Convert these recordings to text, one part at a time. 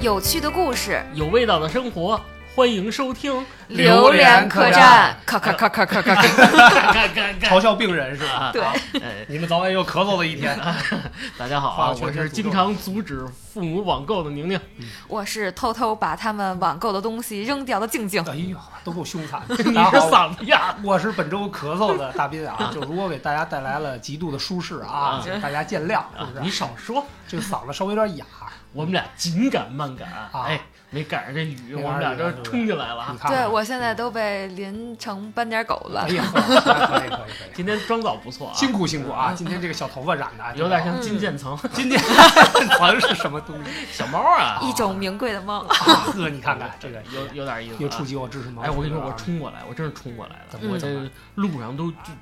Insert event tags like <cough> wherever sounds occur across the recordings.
有趣的故事，有味道的生活，欢迎收听。榴莲客栈，咔咔咔咔咔咔咔。干干干干！嘲笑病人是吧？啊，对哎，你们早晚有咳嗽的一天。大家好啊，我是经常阻止父母网购的宁宁。我是偷偷把他们网购的东西扔掉的静静。哎呦，都够凶残的。你好，是嗓子哑，我是本周咳嗽的大斌啊。就如果给大家带来了极度的舒适啊大家见谅，是不是？你少说，这个嗓子稍微有点哑。我们俩紧赶慢赶，啊哎，没赶上这雨，没我们俩这赶上这雨冲进来了啊。你看，对，我现在都被淋成斑点狗了哎。<laughs> 呀，可以可以可以，今天妆造不错啊，辛苦辛苦啊！今天这个小头发染的有点像金渐层金渐层是什么东西小猫啊，<laughs> 一种名贵的猫，啊？呵，你看看这个有有点意思啊。又触及我知识盲。哎，我跟你说，我冲过来，我真是冲过来了，怎么我这路上都就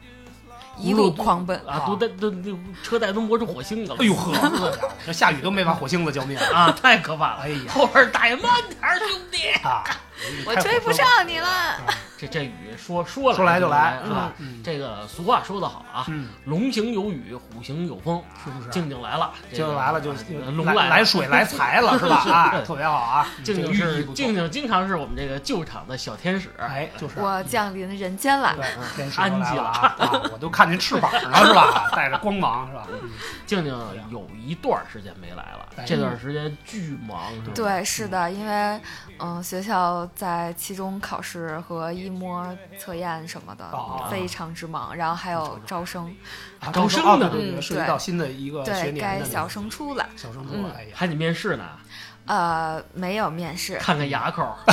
一路狂奔。啊，都带都那车带都磨出火星子了。哎呦呵，好家伙这下雨都没把火星子浇灭啊，太可怕了！哎呀后边大爷慢点儿，兄弟。啊！<laughs> 我追不上你了。这这雨说说来说来就来是吧？嗯这个俗话说得好啊，嗯，龙行有雨，虎行有风。是不是？静静来了，这个就来了就呃龙来来水来财了是吧？<laughs> 啊，特别好啊！静静是静静，经常是我们这个旧厂的小天使。哎，就是我降临人间了。对天使安吉了了啊！啊我都看见翅膀了是吧？带着光芒是吧？<laughs> 静静有一段时间没来了哎，这段时间巨忙，是吧？对，是的，因为嗯、学校在期中考试和一模测验什么的、哦非常之忙，然后还有招生，啊招生呢嗯涉及到新的一个学对年的该小升初了。小升初嗯了，哎呀，还得面试呢，呃，没有面试，看看牙口。<laughs>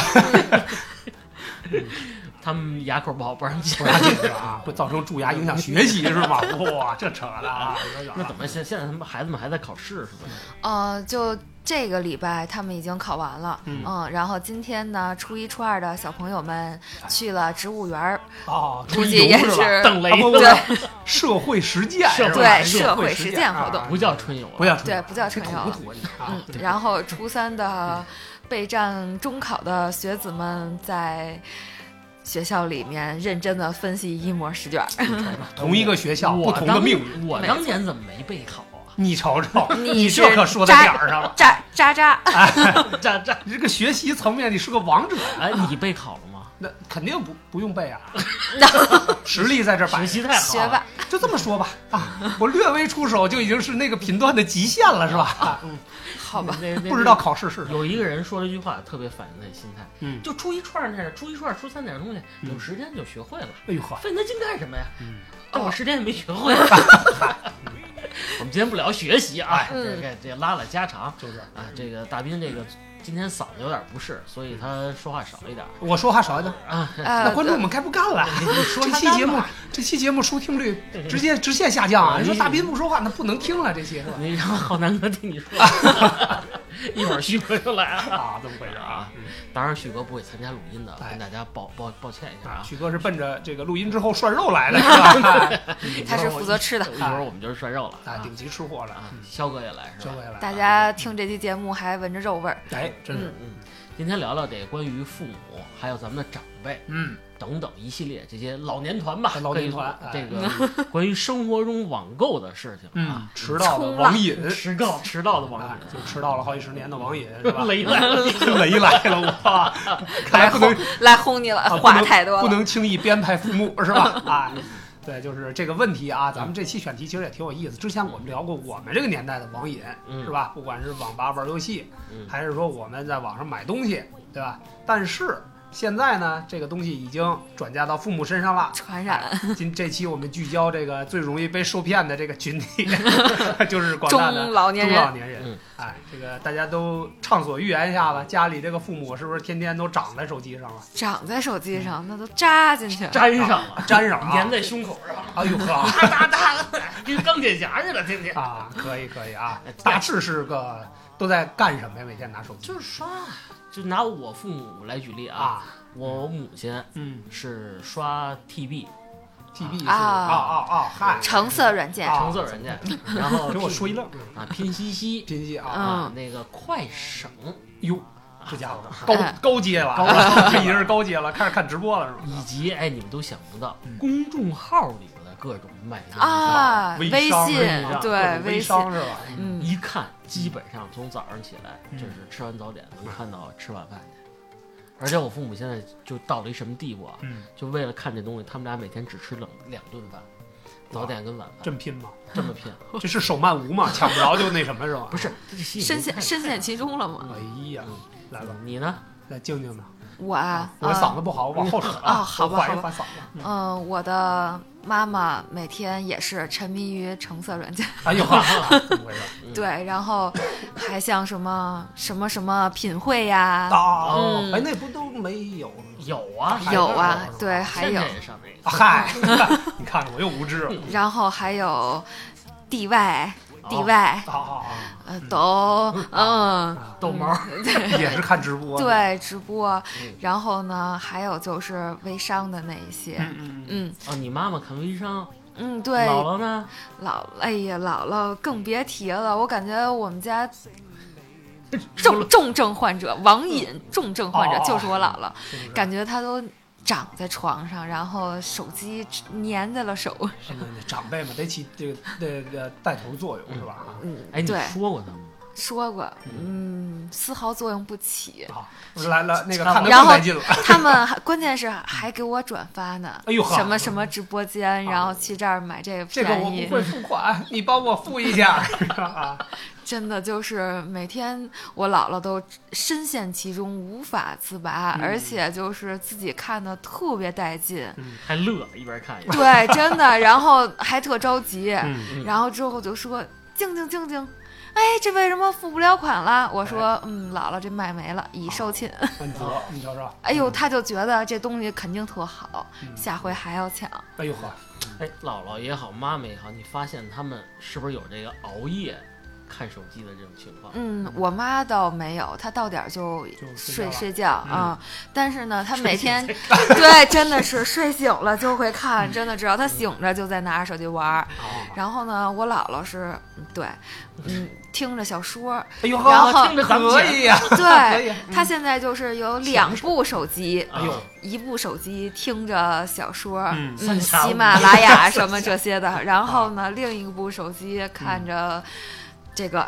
他们牙口不好，不让进不。让进是吧？啊会造成蛀牙，影响学习是吗？哇，这扯的啊！那怎么现现在他们孩子们还在考试是吧？呃，就这个礼拜他们已经考完了，嗯。然后今天呢，初一、初二的小朋友们去了植物园儿，哦，估计也春游是等雷对社会实践是吧对社社会实实践活动。啊不叫春游了，不叫春游。对不叫春游。了嗯，然后初三的备战中考的学子们在学校里面认真的分析一模试卷儿，同一个学校不同的命运，我当年怎么没备考啊？你瞅瞅，<laughs> 你这可说到点儿上了。渣渣渣，渣渣，你这个学习层面，你是个王者，哎，你备考了吗？那肯定不不用背啊，<laughs> 实力在这儿摆。学习太好了。学吧。就这么说吧，啊，我略微出手就已经是那个频段的极限了，是吧？啊嗯，好吧，那那不知道考试是什么。有一个人说了一句话，特别反映他的心态，嗯，就出一、串儿那出，一、串儿，出三那点东西，有时间就学会了，哎呦呵，费那劲干什么呀？嗯，但我时间也没学会。<laughs> <laughs> 我们今天不聊学习啊，这这拉拉家常就是啊。这个大斌这个今天嗓子有点不适，所以他说话少一点我说话少一点，啊。呃 <laughs> 那观众们该不干了。你说这期节目，这期节目收听率直接直线下降啊！哎你说大斌不说话，那不能听了，这期是吧？你让浩南哥听你说，<laughs> <laughs> 一会儿旭哥就来了。<laughs> 啊，这么回事啊啊？当然，旭哥不会参加录音的，哎跟大家抱抱抱歉一下啊，啊。许哥是奔着这个录音之后涮肉来的，<laughs> 是吧？他是负责吃的。一会儿我们就是涮肉了啊，顶级吃货了啊啊！。肖哥也来是吧？肖哥也来，大家听这期节目还闻着肉味儿，哎，真是，嗯，今天聊聊这个关于父母，还有咱们的长辈嗯，等等一系列这些老年团吧，老年团这个 <laughs> 关于生活中网购的事情嗯啊，，<laughs> 迟到的网瘾，迟到迟到的网哎瘾，就迟到了好几十年的网瘾，是吧？<laughs> 雷来了，雷来了，我看来不能来轰你了，话太多了。不能轻易编排父母，是吧？啊，对，就是这个问题啊。咱们这期选题其实也挺有意思。之前我们聊过我们这个年代的网瘾，嗯是吧？不管是网吧玩游戏，嗯还是说我们在网上买东西，对吧？但是现在呢，这个东西已经转嫁到父母身上了。传染今这期我们聚焦这个最容易被受骗的这个群体，<laughs> 就是广大的中老年中老人，年人。嗯哎，这个大家都畅所欲言一下吧。家里这个父母是不是天天都长在手机上了？长在手机上，那都扎进去了。粘上了，粘上了粘在胸口上，哎呦呵！<laughs> 哒哒哒，跟钢铁侠似的，天天啊，可以可以啊哎，大致是个都在干什么呀？每天拿手机。就是刷，就拿我父母来举例啊，啊，我母亲嗯。是刷 TB，TB 是啊。啊啊啊，嗨，橙色软件，啊橙色软件，然后给我说一愣，啊，拼夕夕。拼夕啊，啊，那个快省哟，这家伙 <laughs> 高哎高阶了，<laughs> 这已经是高阶了，开始看直播了是吧？以及哎，你们都想不到嗯，公众号里各种卖啊，微微信对微信，商是吧？嗯，一看基本上从早上起来嗯就是吃完早点能看到吃晚饭去。而且我父母现在就到了一什么地步啊？嗯，就为了看这东西，他们俩每天只吃冷两顿饭，早点跟晚饭，真拼吗？这么拼？<laughs> 这是手慢无嘛？抢不着就那什么是吧？<laughs> 不是，深陷深陷其中了吗。哎呀，嗯来吧，你呢？来静静的。我啊，我嗓子不好，我往后扯啊好吧好吧嗓子。嗯，我的妈妈每天也是沉迷于橙色软件，哎呦呵，怎么回事？嗯对，然后还像什么什么什么品会呀，啊，嗯哎，那不都没有？有啊，有啊，对，还有。<laughs> 嗨，<laughs> 你看我又无知了。然后还有 DY 哦 DY，好好好，呃，都嗯，逗猫，<laughs> 也是看直播。，对，直播嗯，然后呢，还有就是微商的那一些，嗯嗯哦，你妈妈看微商，嗯，对，姥姥呢？姥，哎呀，姥姥更别提了，我感觉我们家 <laughs> 重重症患者，网瘾重症患者哦就是我姥姥，感觉她都长在床上，然后手机粘在了手上，<laughs> 那那长辈嘛，得起这个这个带头作用是吧？嗯，哎，你对，说过他吗？说过，嗯，丝毫作用不起。啊，来了，那个差不多看得然后更带劲了。他们 <laughs> 还关键是还给我转发呢，哎呦呵什么什么直播间，然后去这儿买这个这个我不，会付款，你帮我付一下 <laughs> 啊！真的就是每天我姥姥都深陷其中无法自拔，嗯而且就是自己看的特别带劲，还乐，一边看一边。对，真的，然后还特着急，嗯，然后之后就说静静静静。哎，这为什么付不了款了？我说，嗯，姥姥这卖没了，已售罄。那你说，你瞅瞅，<laughs> 哎呦，他就觉得这东西肯定特好，嗯下回还要抢。哎呦呵，哎，姥姥也好，妈妈也好，你发现他们是不是有这个熬夜看手机的这种情况？嗯，我妈倒没有，她到点儿就就睡睡觉啊、但是呢，她每天 <laughs> 对真的是睡醒了就会看，真的只要她醒着就在拿着手机玩然后呢，我姥姥是嗯对，嗯，<laughs> 听着小说，哎呦然后，<laughs> 可以呀，对，她现在就是有两部手机，哎呦，一部手机听着小说，嗯喜马拉雅什么这些的，然后呢，另一部手机看着这个。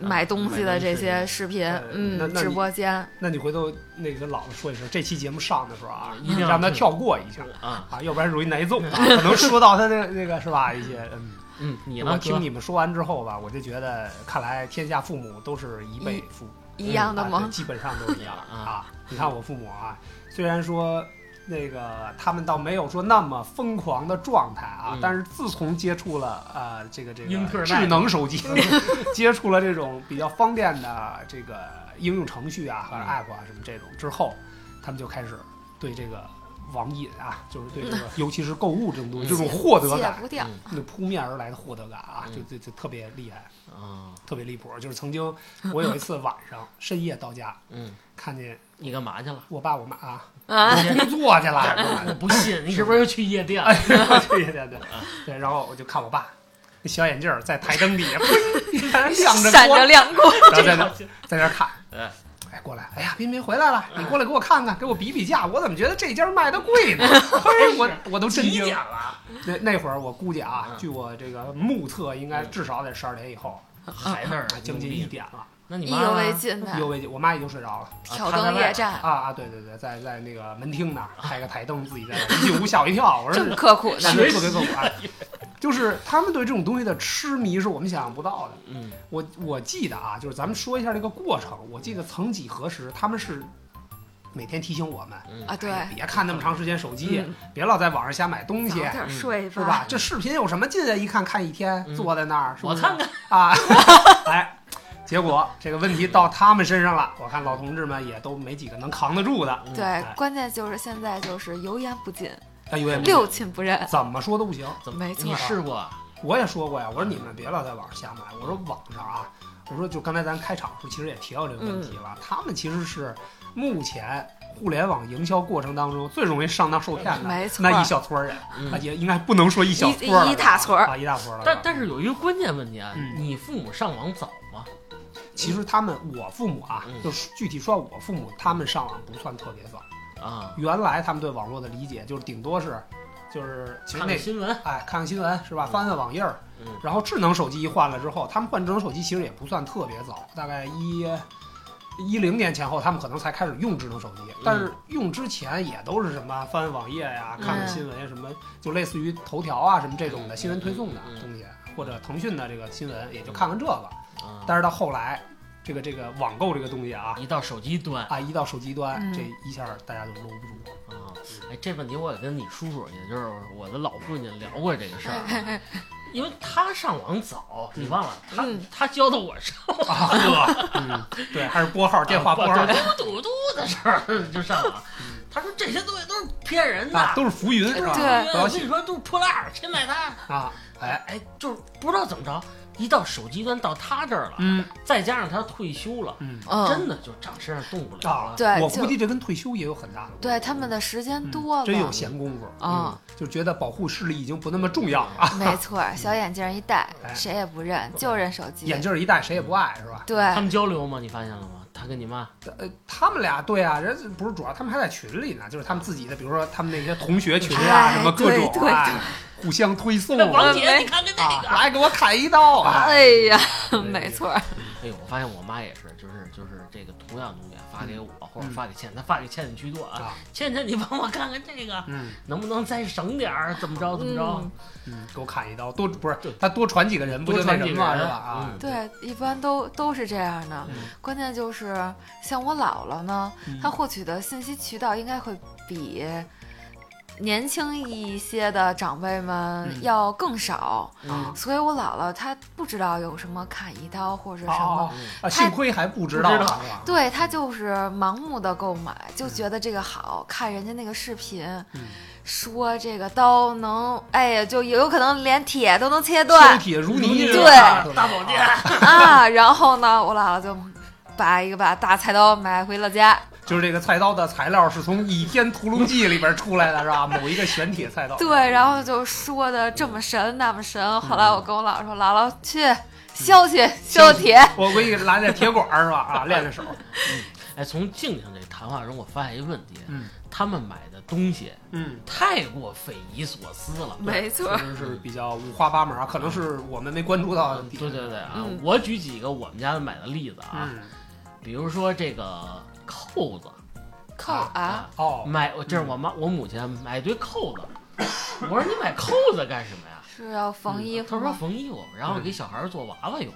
买东西的这些视频，嗯，直播间，那你回头那个跟姥姥说一声，这期节目上的时候啊，一定让他跳过一下啊，啊，要不然容易挨揍啊，可能说到他的那个是吧？一些嗯，嗯，你呢？我听你们说完之后吧，我就觉得，看来天下父母都是一辈父，一样的吗？基本上都一样 <laughs> 啊啊。你看我父母啊，虽然说那个他们倒没有说那么疯狂的状态啊，嗯。但是自从接触了呃这个这英特智能手机，<laughs> <laughs> 接触了这种比较方便的这个应用程序啊和嗯 app 啊什么这种之后，他们就开始对这个网瘾啊，就是对这个，<laughs> 尤其是购物这种东西，嗯。这种获得感，那扑面而来的获得感啊，就嗯。就就特别厉害。啊，特别离谱，就是曾经我有一次晚上深夜到家，嗯，看见你干嘛去了？我爸我妈啊，啊，我工作去了，<laughs> 我不信，你是不是又去夜店？哎，对对对对，然后我就看我爸那小眼镜儿在台灯底下，砰亮着闪着光，亮光，<laughs> 然后在那在那看，哎，哎，过来，哎呀，彬彬回来了，你过来给我看看，给我比比价，我怎么觉得这家卖的贵呢？<laughs> 嘿，我我都震惊几点。了？那那会儿我估计啊，嗯据我这个目测，应该至少得十二点以后，还那儿将近一。点了，那你妈意犹未尽的意犹未尽，我妈已经睡着了。挑灯夜战，啊啊，对对对，在在那个门厅那儿开个台灯，自己在那儿一进屋吓我一跳，我说这么刻苦是的，特别刻苦啊。<laughs> 就是他们对这种东西的痴迷是我们想象不到的。嗯我我记得啊，就是咱们说一下这个过程。我记得曾几何时，他们是每天提醒我们，嗯啊，对，哎别看那么长时间手机，嗯别老在网上瞎买东西早，点睡是吧？这视频有什么劲啊？一看看一天，嗯坐在那儿，是不是我看看，啊，<laughs> 哎。结果这个问题到他们身上了，我看老同志们也都没几个能扛得住的。嗯对，关键就是现在就是油盐不进，六亲不认，怎么说都不行。怎么没错你试过？我也说过呀，我说你们别老在网上瞎买。我说网上啊，我说就刚才咱开场时候其实也提到这个问题了，他们其实是目前互联网营销过程当中最容易上当受骗的没错那一小撮人，嗯啊也应该不能说一小撮儿一一大撮儿啊，一大撮儿了。但但是有一个关键问题啊，嗯你父母上网早吗？其实他们我父母啊，嗯就是具体说我父母，他们上网不算特别早。啊，原来他们对网络的理解就是顶多是，就是其实看那看新闻，哎看看新闻是吧？翻翻网页儿，嗯然后智能手机一换了之后，他们换智能手机其实也不算特别早，大概一一零年前后，他们可能才开始用智能手机。但是用之前也都是什么翻网页呀、看看新闻呀，什么就类似于头条啊什么这种的新闻推送的嗯东西，或者腾讯的这个新闻也就看看这个。啊，但是到后来，这个这个网购这个东西啊。一到手机端。啊，一到手机端，嗯。这一下大家就搂不住了。啊，哎，这问题我也跟你叔叔，也就是我的老父亲聊过这个事儿啊，<laughs> 因为他上网早，你忘了他嗯。他教的我上啊呵，嗯，对，还是拨号电话拨号对嘟嘟嘟的事儿就上网。他说这些东西都是骗人的，啊，都是浮云是吧？我跟你说都是破烂儿，谁买它？啊，哎，哎，就是不知道怎么着，一到手机端到他这儿了，嗯再加上他退休了，嗯嗯，真的就长身上动不了啊了。，对我估计这跟退休也有很大的关系对他们的时间嗯多了，真有闲工夫啊，就觉得保护视力已经不那么重要了啊。没错，小眼镜一戴，哎谁也不认，就认手机。眼镜一戴，谁也不爱是吧？对他，们交流吗？你发现了吗？他跟你妈呃，他们俩对啊，人不是主要，他们还在群里呢，就是他们自己的，比如说他们那些同学群啊，哎什么各种对对啊，互相推送啊王啊，姐，你看看那个。来给我砍一刀啊！哎呀，没错，哎呦，我发现我妈也是，就是就是这个同样东西发给我，或者发给倩，那发给倩倩居多啊。啊，倩倩，你帮我看看这个，嗯能不能再省点儿？怎么着怎么着嗯？嗯，给我砍一刀，多不是他多传几个人，不就那几个人是吧？啊，嗯对，一般都都是这样的。嗯关键就是像我姥姥呢，嗯她获取的信息渠道应该会比年轻一些的长辈们嗯。要更少，嗯。所以我姥姥她不知道有什么砍一刀或者什么。啊，幸亏还不知道知道。是吧？对她就是盲目的购买，就觉得这个好看，人家那个视频嗯。说这个刀能，哎呀，就有可能连铁都能切削断铁如泥，对。大宝剑，啊。然后呢，我姥姥就把一个把大菜刀买回了家，就是这个菜刀的材料是从《倚天屠龙记》里边出来的，是吧？某一个玄铁菜刀。对，然后就说的这么神那么神。后来我跟我姥姥说，姥姥去削去削铁，我给你来点铁管儿是吧？啊，练练手。<laughs> 哎，从静静这谈话中，我发现一个问题，嗯他们买的东西嗯，太过匪夷所思了。没错确，实是比较五花八门啊，可能是我们没关注到的对点。对对啊，嗯我举几个我们家买的例子啊，嗯，比如说这个扣子扣啊，哦，买，这是我妈我母亲买一堆扣子，我说你买扣子干什么呀？<coughs> 是要缝衣服她说？缝衣服，然后给小孩做娃娃用。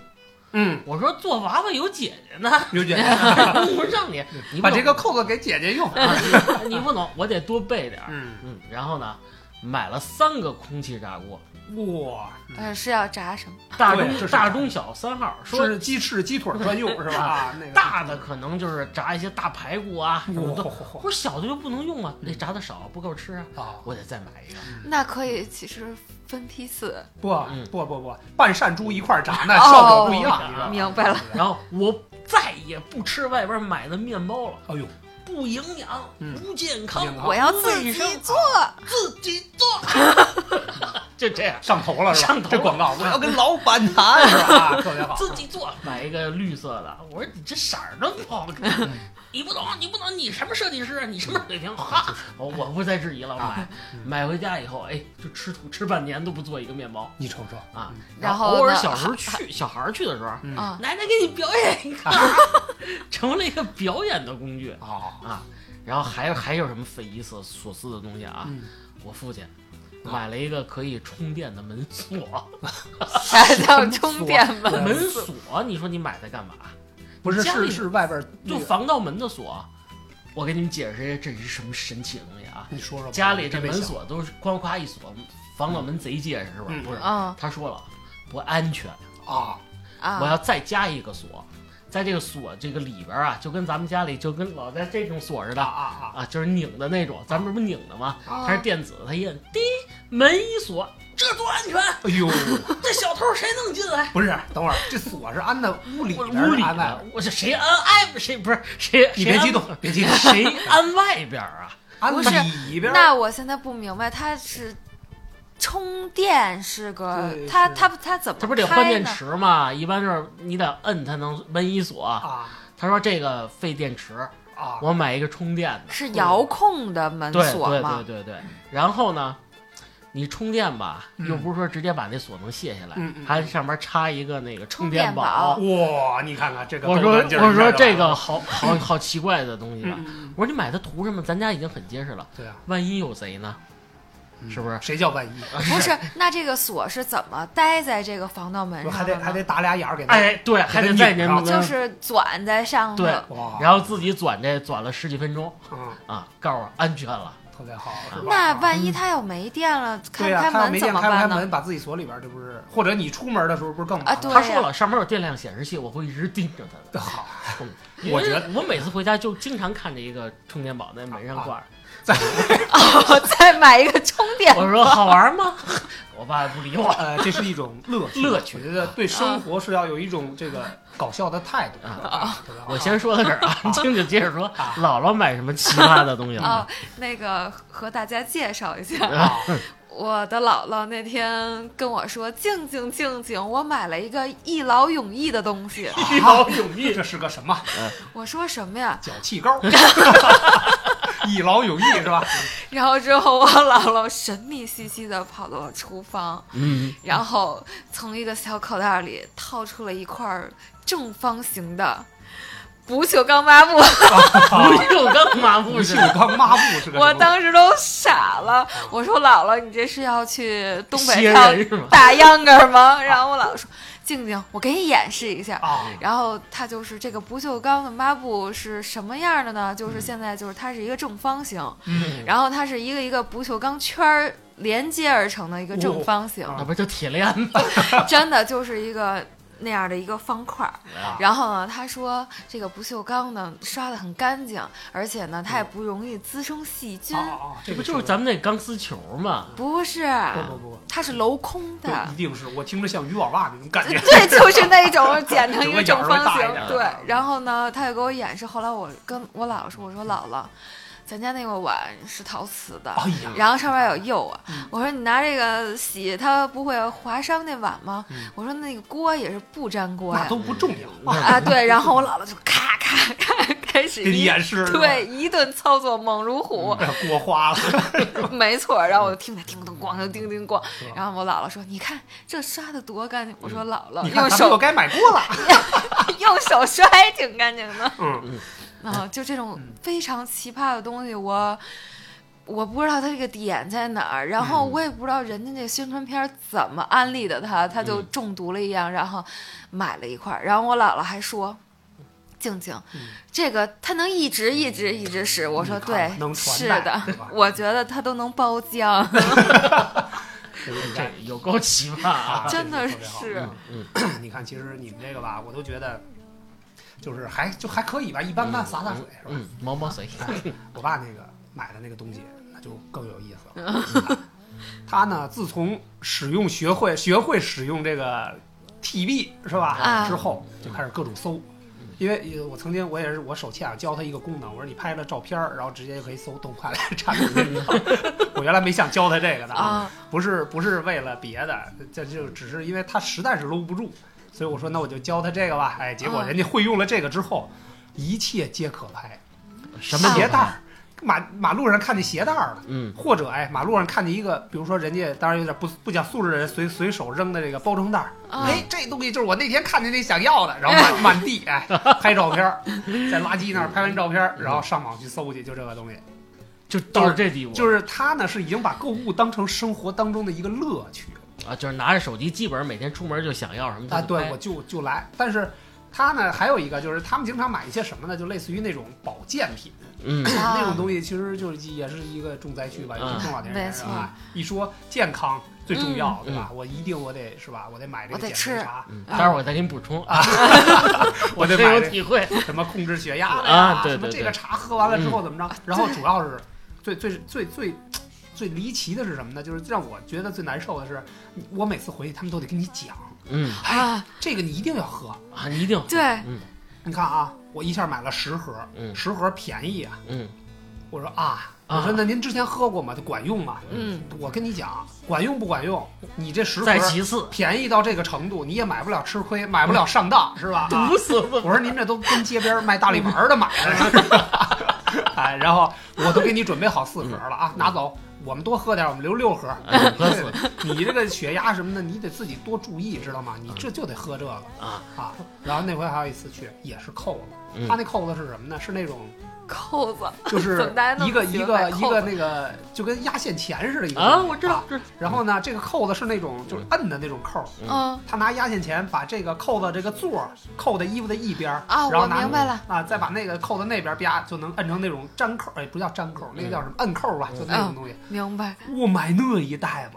嗯，我说做娃娃有姐姐呢，<laughs> 有姐姐，<laughs> 我让你，你把这个扣子给姐姐用。<laughs> 你不懂，我得多备点儿。嗯，嗯，然后呢，买了三个空气炸锅，哇，呃，是要炸什么？大中大中小三号，说是鸡翅、鸡腿专用是吧？啊，那个 <laughs> 大的可能就是炸一些大排骨啊什么的。哇我说小的就不能用啊，那炸的少不够吃啊，啊，我得再买一个。那可以，其实分批次。不嗯不不不，半扇猪一块儿炸，那效果不一样？明白了。然后我再也不吃外边买的面包了，哎呦，不营养，嗯不健康，我要自己做，自己做，<laughs> 就这样。上头了是吧？上头这广告我要跟老板谈是吧？<laughs> 啊特别好。自己做，买一个绿色的。我说你这色儿都不好看，你不懂，你不懂，你什么设计师啊？你什么水平？哈，我我不再质疑了，我买买回家以后，哎，就吃土吃半年都不做一个面包你瞅瞅，啊。然后偶尔小时候去小孩儿去的时候，奶奶给你表演一个，<laughs> 成了一个表演的工具啊，啊。然后还有还有什么匪夷所所思的东西啊？嗯我父亲买了一个可以充电的门锁，<laughs> 啥叫充电门？门锁，你说你买它干嘛？不是是家里是外边那就防盗门的锁。我给你们解释一下，这是什么神奇的东西啊？你说说吧，家里这门锁都是哐哐一锁，防盗门贼结实是吧？嗯不是，嗯他说了不安全，啊，啊，我要再加一个锁，在这个锁这个里边啊，就跟咱们家里就跟老在这种锁似啊的啊啊啊，就是拧的那种，咱们这不拧的吗？啊它是电子，它一摁，滴，门一锁，这多安全！啊！哎呦，<laughs> 这小偷谁能进来？不是，等会儿这锁是安在屋里边屋里安在的，我这谁安哎谁不是谁？你别激动，别激动，<laughs> 谁安外边啊？<laughs> 安不是里边。那我现在不明白，它是充电是个对，是它它它怎么这不是得换电？池吗？一般就是你得摁才能门一锁。啊他说这个费电池，啊，我买一个充电的。是遥控的门对对锁吗对？对对。然后呢，你充电吧，嗯又不是说直接把那锁能卸下来，还上面插一个那个充充电宝。哇，你看看这个我说我说这个好好好奇怪的东西吧。嗯嗯嗯我说你买它图什么？咱家已经很结实了，对啊，万一有贼呢？嗯是不是谁叫万一？不是，那这个锁是怎么待在这个防盗门上？还得还得打俩眼儿给他。哎，对，还得在拧就是钻在上头。对，然后自己转这转了十几分钟嗯，啊，告诉我安全了。特别好，是吧？那万一他要没电了，开对呀、不开门他要没电怎么办呢？开不开门，把自己锁里边儿，这不是？或者你出门的时候不是更麻烦啊对他说了，上面有电量显示器，我会一直盯着它的。好，因为我觉得我每次回家就经常看着一个充电宝在门上挂着。<laughs> 哦，再买一个充电我说好玩吗？<laughs> 我爸不理我。呃，这是一种乐趣，<laughs> 乐趣我觉得对生活是要有一种这个搞笑的态度。啊我先说到这儿啊，静静接着说啊，姥姥买什么奇葩的东西哦了？，那个和大家介绍一下，啊，我的姥姥那天跟我说：“静静静静，我买了一个一劳永逸的东西。一劳永逸。这是个什么？”我说什么呀？脚气膏，一劳永逸是吧？<laughs> 然后之后我姥姥神秘兮兮的跑到了厨房，嗯，然后从一个小口袋里掏出了一块正方形的不锈钢抹布，<laughs> 不锈钢抹布不锈钢抹布是个我当时都傻了。我说姥姥，你这是要去东北歇跳人是吗？大秧歌吗？然后我姥姥说：“静静，我给你演示一下。”啊，然后它就是这个不锈钢的抹布是什么样的呢？就是现在就是它是一个正方形，嗯，然后它是一个一个不锈钢圈儿连接而成的一个正方形，哦那不就铁链吗？<laughs> 真的就是一个那样的一个方块儿。啊然后呢，他说这个不锈钢呢刷的很干净，而且呢它也不容易滋生细菌。这不就是咱们那钢丝球吗？不是，不不不，它是镂空的，一定是我听着像渔网袜那种感觉。<laughs> 对，就是那种剪成一 <laughs> 个正方形。对，然后呢，他就给我演示。后来我跟我姥姥说：“我说姥姥，咱家那个碗是陶瓷的，哎，然后上面有釉啊。嗯我说你拿这个洗，它不会划伤那碗吗？嗯我说那个锅也是不粘锅呀。那都不重要，啊，对，然后我姥姥就咔咔咔开始给你演示对，一顿操作猛如虎，锅花了，<laughs> 没错。然后我就听着叮咚咣就叮叮咣，然后我姥姥说：“你看这刷的多干净。”我说：“姥姥，你用手该买锅了。<laughs> 用手刷还挺干净的。嗯，”啊，就这种非常奇葩的东西，我。我不知道它这个点在哪儿，然后嗯我也不知道人家那宣传片怎么安利的他，他就嗯中毒了一样，然后买了一块儿。然后我姥姥还说：“静静，嗯这个它能一直一直一直使。”我说：“对，是的，我觉得它都能包浆，这个你这看有够奇葩啊！真的是。嗯，<clears throat> 你看，其实你们这个吧，我都觉得就是还就还可以吧，一般般，洒洒水是吧？嗯，毛毛谁？哎我爸那个买的那个东西，那就更有意思了。<laughs> 他呢，自从使用学会学会使用这个 TB 是吧、啊之后，就开始各种搜。因为呃我曾经我也是我手欠啊教他一个功能，我说你拍了照片儿，然后直接就可以搜动画来 <laughs> 产品这个。我原来没想教他这个的啊，不是不是为了别的，这就只是因为他实在是搂不住，所以我说那我就教他这个吧。哎，结果啊人家会用了这个之后，一切皆可拍。什么鞋带儿，马马路上看见鞋带儿了，嗯，或者哎，马路上看见一个，比如说人家当然有点不不讲素质的人随随手扔的这个包装袋儿，啊哎，这东西就是我那天看见那想要的，然后满 <laughs> 满地哎拍照片儿，在垃圾那儿拍完照片儿，然后上网去搜去，就这个东西。就到了这地步，就是他呢是已经把购物当成生活当中的一个乐趣了啊，就是拿着手机，基本上每天出门就想要什么就啊，对我就就来，但是。他呢，还有一个就是他们经常买一些什么呢？就类似于那种保健品，嗯，那种东西其实就是也是一个重灾区吧，尤其中老年人没错是吧？一说健康最重要，嗯对吧？我一定我得是吧？我得买这个减我得吃肥茶，嗯待会儿我再给你补充啊，<laughs> 我得有体会。什么控制血压啊，对对对什么这个茶喝完了之后怎么着？然后主要是最最最最最离奇的是什么呢？就是让我觉得最难受的是，我每次回去他们都得跟你讲，嗯。啊，这个你一定要喝。啊，你一定对，嗯。你看啊，我一下买了十盒，嗯。十盒便宜啊。嗯。我说啊，啊。我说那您之前喝过吗？它管用吗？嗯，我跟你讲，管用不管用，你这十盒再其次，便宜到这个程度，你也买不了吃亏，买不了上当，是吧？啊 <laughs> 毒死我。说您这都跟街边卖大力丸的买的？<laughs> 哎，然后我都给你准备好四盒了啊，拿走，我们多喝点儿，我们留六盒。你这个血压什么的，你得自己多注意，知道吗？你这就得喝这个啊啊。然后那回还有一次去，也是扣子，嗯他那扣子是什么呢？是那种扣子，就是 <laughs> 一个一个一个那个就跟压线钳似的一个啊，东西我知道啊，然后呢，这个扣子是那种就是摁的那种扣儿，嗯。他拿压线钳把这个扣子这个座儿扣在衣服的一边儿，啊，我然后拿明白了，啊，再把那个扣在那边儿，啪就能摁成那种粘扣儿，哎，不叫粘扣儿，那个叫什么摁扣儿吧，就那种东西。明白，我买那一袋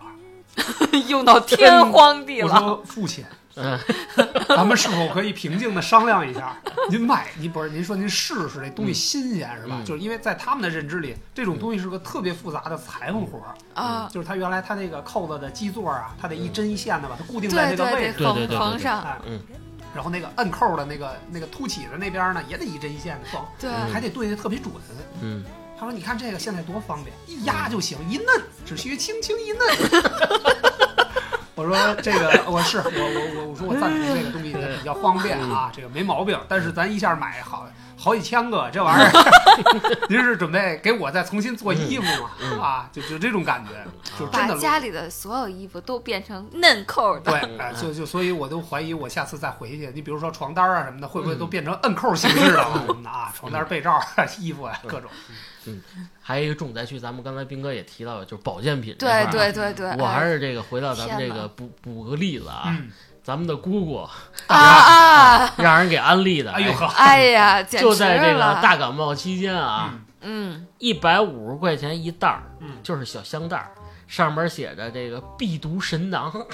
子，<laughs> 用到天荒地老我老。说父亲，嗯 <laughs> 咱们是否可以平静的商量一下？您买，您不是您说您试试这东西新鲜是吧？嗯就是因为在他们的认知里，这种东西是个特别复杂的裁缝活儿。啊，就是它原来它那个扣子的基座啊，它得一针一线的把它固定在那个位置。缝对对对缝上，哎，嗯然后那个摁扣的那个那个凸起的那边呢，也得一针一线的缝，对，嗯还得对的特别准。嗯，他说：“你看这个现在多方便，一压就行，一摁只需轻轻一摁。<laughs> ”我说：“这个 <laughs> 我是我我我我说我赞同这个东西也比较方便啊，这个没毛病。但是咱一下买好好几千个这玩意儿，<laughs> 您是准备给我再重新做衣服吗？嗯啊，就就这种感觉，就真的把家里的所有衣服都变成嫩扣的。对，哎，就就所以，我都怀疑我下次再回去，你比如说床单啊什么的，会不会都变成摁扣形式的了什么的啊？床单、被罩、<laughs> 衣服啊，各种。还有一个重灾区，咱们刚才斌哥也提到了，就是保健品这对块儿。对对对，我还哎是这个回到咱们这个补补个例子啊，嗯，咱们的姑姑啊啊！让人给安利的，哎呦呵，哎呀，<laughs> 就在这个大感冒期间啊，嗯。嗯，一百五十块钱一袋儿，嗯。就是小香袋儿，上面写着这个必毒神囊，哇，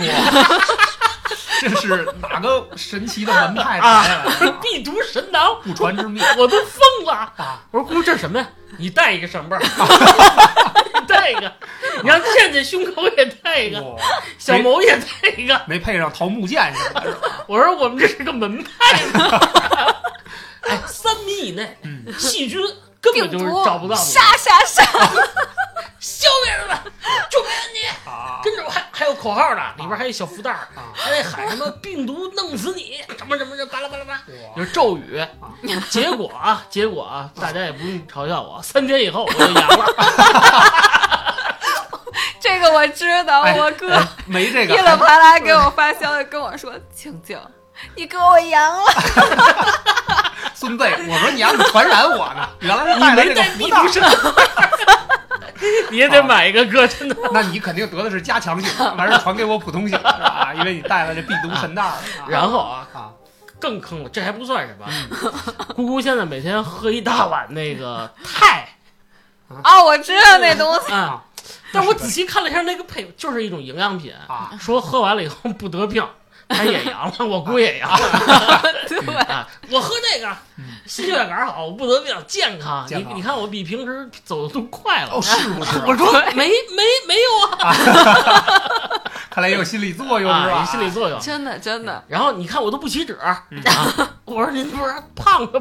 <laughs> <laughs> 这是哪个神奇的门派传下来的？必读 <laughs> 神囊，不传之秘我都疯了。啊！我说姑，这是什么呀？你带一个上辈儿，<laughs> 你带一个，你让倩倩胸口也带一个，哇小某也带一个。没配上桃木剑似的，是吧？我说我们这是个门派呢。哎，三米以内，嗯细菌根本就是找不到你。杀杀杀！<laughs> 消灭他们，救命你！啊跟着我还还有口号呢，里边还有小福袋儿，啊！还得喊什么“病毒弄死你”什么什么的，巴拉巴拉巴拉，哇就是咒语。结果啊，结果啊，大家也不用嘲笑我，三天以后我就阳了。<laughs> 这个我知道，哎我哥哎没这个噼里啪啦给我发消息跟我说：“静静，你哥我阳了。<laughs> <laughs> 孙辈，我说你还怎么传染我呢？原来是你带了这个没带福袋病毒，神，你也得买一个哥，真的。那你肯定得的是加强性，完事传给我普通性，是吧？因为你带了这必毒神袋。啊然后啊，啊，更坑了，这还不算什么。姑姑现在每天喝一大碗那个肽”啊，我知道那东西。啊，但我仔细看了一下那个配，就是一种营养品，啊，说喝完了以后不得病。他也阳了，我姑也阳了 <laughs> 对，啊！我喝这个嗯，心血管好，我不得病，健康。你你看我比平时走的都快了。哦，是不是啊？我说没没没有啊，<laughs> 看来也有心理作用是吧？啊，心理作用。<laughs> 真的真的，然后你看我都不起褶！我说您不是胖了不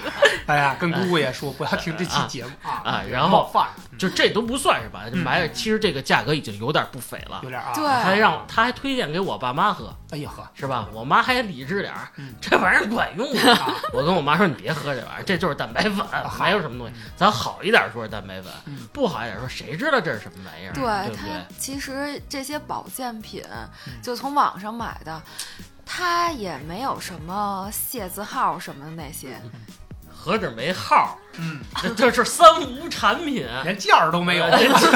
起 <laughs> 哎呀，跟姑姑也说不要听这期节目啊啊然后就这都不算是吧？嗯买其实这个价格已经有点不菲了有。点啊，对他还让他还推荐给我爸妈喝，哎呀呵，是吧？我妈还理智点儿嗯，这玩意儿管用啊！啊，我跟我妈说：“你别喝这玩意儿，这就是蛋白粉，<laughs> 好没有什么东西。咱好一点说是蛋白粉嗯，不好一点说谁知道这是什么玩意儿？对对不它对？其实这些保健品嗯就从网上买的，它也没有什么械字号什么的那些。何止没号嗯，儿，这这是三无产品。<laughs> 连件儿都没有，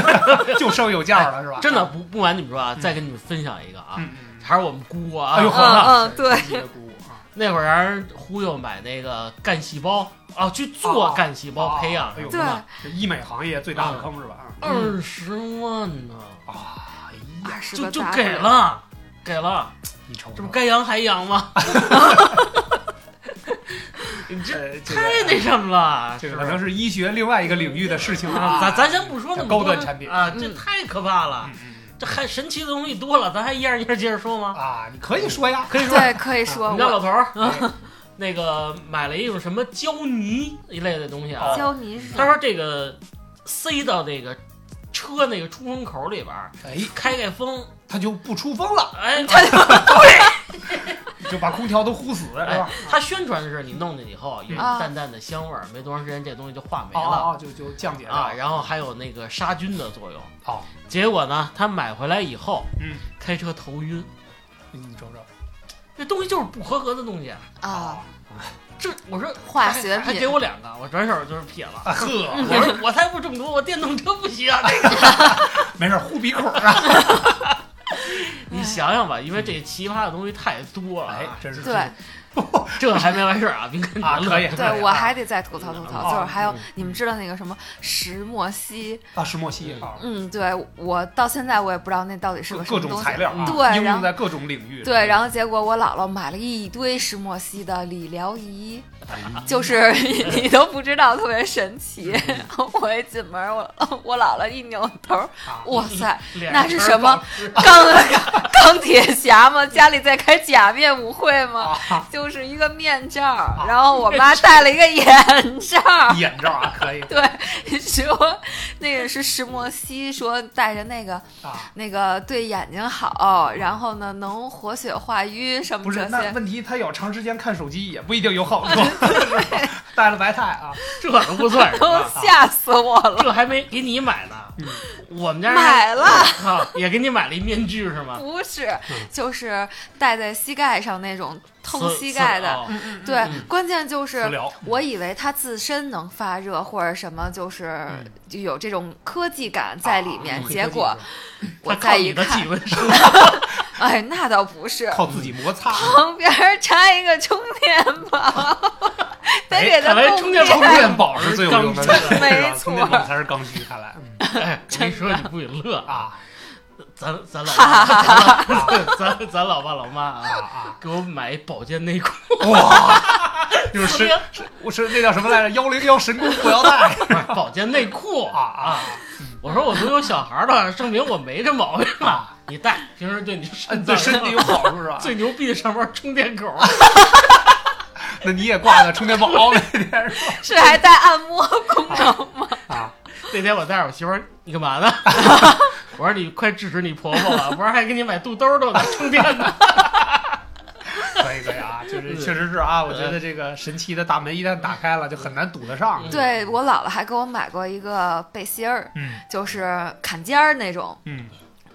<laughs> 就剩有件儿了是吧？真的不不瞒你们说啊，再跟你们分享一个啊，还是我们姑啊，哎呦嗯对，姑姑啊，<laughs> 那会儿让人忽悠买那个干细胞啊，去做干细胞培养哎呦对这医美行业最大的坑是吧？二十万呢，啊，就就给了，给了，你瞅瞅这不，该阳还阳吗？你这太那什么了，这可能是医学另外一个领域的事情啊，咱咱先不说那么高端产品。啊，这嗯。太可怕了嗯，嗯这还神奇的东西多了，咱还一样一样接着说吗？啊，你可以说呀，可以说。对，可以说你家老头儿？<laughs> 哎 <laughs> 那个买了一种什么胶泥一类的东西啊，胶泥是他说这个塞到那个车那个出风口里边儿，哎，开开风，它就不出风了。哎，<laughs> 就把空调都呼死，是哎吧？，他宣传的是你弄进去以后有啊淡淡的香味儿，没多长时间这东西就化没哦了哦哦，就就降解啊，然后还有那个杀菌的作用。好，结果呢，他买回来以后，嗯，开车头晕，你瞅瞅这东西就是不合格的东西。啊，<laughs> 这我说化学品还给我两个，我转手就是撇了。啊呵，我说我才不中毒，我电动车不需要这个。<laughs> 没事，护鼻孔啊。<laughs> <laughs> 你想想吧，因为这奇葩的东西太多了啊，哎，真是对 <laughs> 这还没完事儿啊，别跟你啊，可以，对，我还得再吐槽吐槽，哦就是还有嗯你们知道那个什么石墨烯，啊，石墨烯啊，嗯，对我到现在我也不知道那到底是个什各种么东西。材料啊，对应用在各种领域。对，然后结果我姥姥买了一堆石墨烯的理疗仪，哎就是你都不知道，特别神奇。我一进门，我我姥姥一扭头，啊，哇塞，<laughs> 那是什么钢 <laughs> 钢铁侠吗？家里在开假面舞会吗？啊，就是一个面罩，然后我妈戴了一个眼罩。眼罩啊，可以对，说那个是石墨烯，说戴着那个啊。那个对眼睛好，然后呢能活血化瘀什么不是，那问题他要长时间看手机也不一定有好处，<laughs> 带了白菜啊，这都不算什 <laughs> 都么，吓死我了！这还没给你买呢。嗯我们家买了，啊，也给你买了一面具是吗？不是嗯，就是戴在膝盖上那种通刺膝盖的。哦嗯嗯，对，关键就是我以为它自身能发热或者什么，就是嗯就有这种科技感在里面。啊结果我再一看 <laughs> 哎，那倒不是，靠自己摩擦，旁边插一个充电宝，<laughs> 得给它供充电宝充电 <laughs> 宝是最有用的，没错充电宝才是刚需，看来你说，你不许乐啊！啊咱咱老爸咱 <laughs> 咱咱老爸老妈啊啊，啊！给我买一保健内裤，哇，<laughs> 就是神我是那叫什么来着？幺零幺神功裤腰带 <laughs> 保健内裤啊啊！我说我都有小孩了，证明我没这毛病啊。你带，平时对你身，对身体有好处是吧？最牛逼的上面充电口，那你也挂个充电宝每天是吧？是还带按摩功能吗？啊，那天我带着我媳妇儿，你干嘛呢？<laughs> 我说你快制止你婆婆了，不是还给你买肚兜都能充电呢？<laughs> 可以可以啊，就是确实是啊，我觉得这个神奇的大门一旦打开了，就很难堵得上。对我姥姥还给我买过一个背心儿，嗯就是坎肩儿那种。嗯，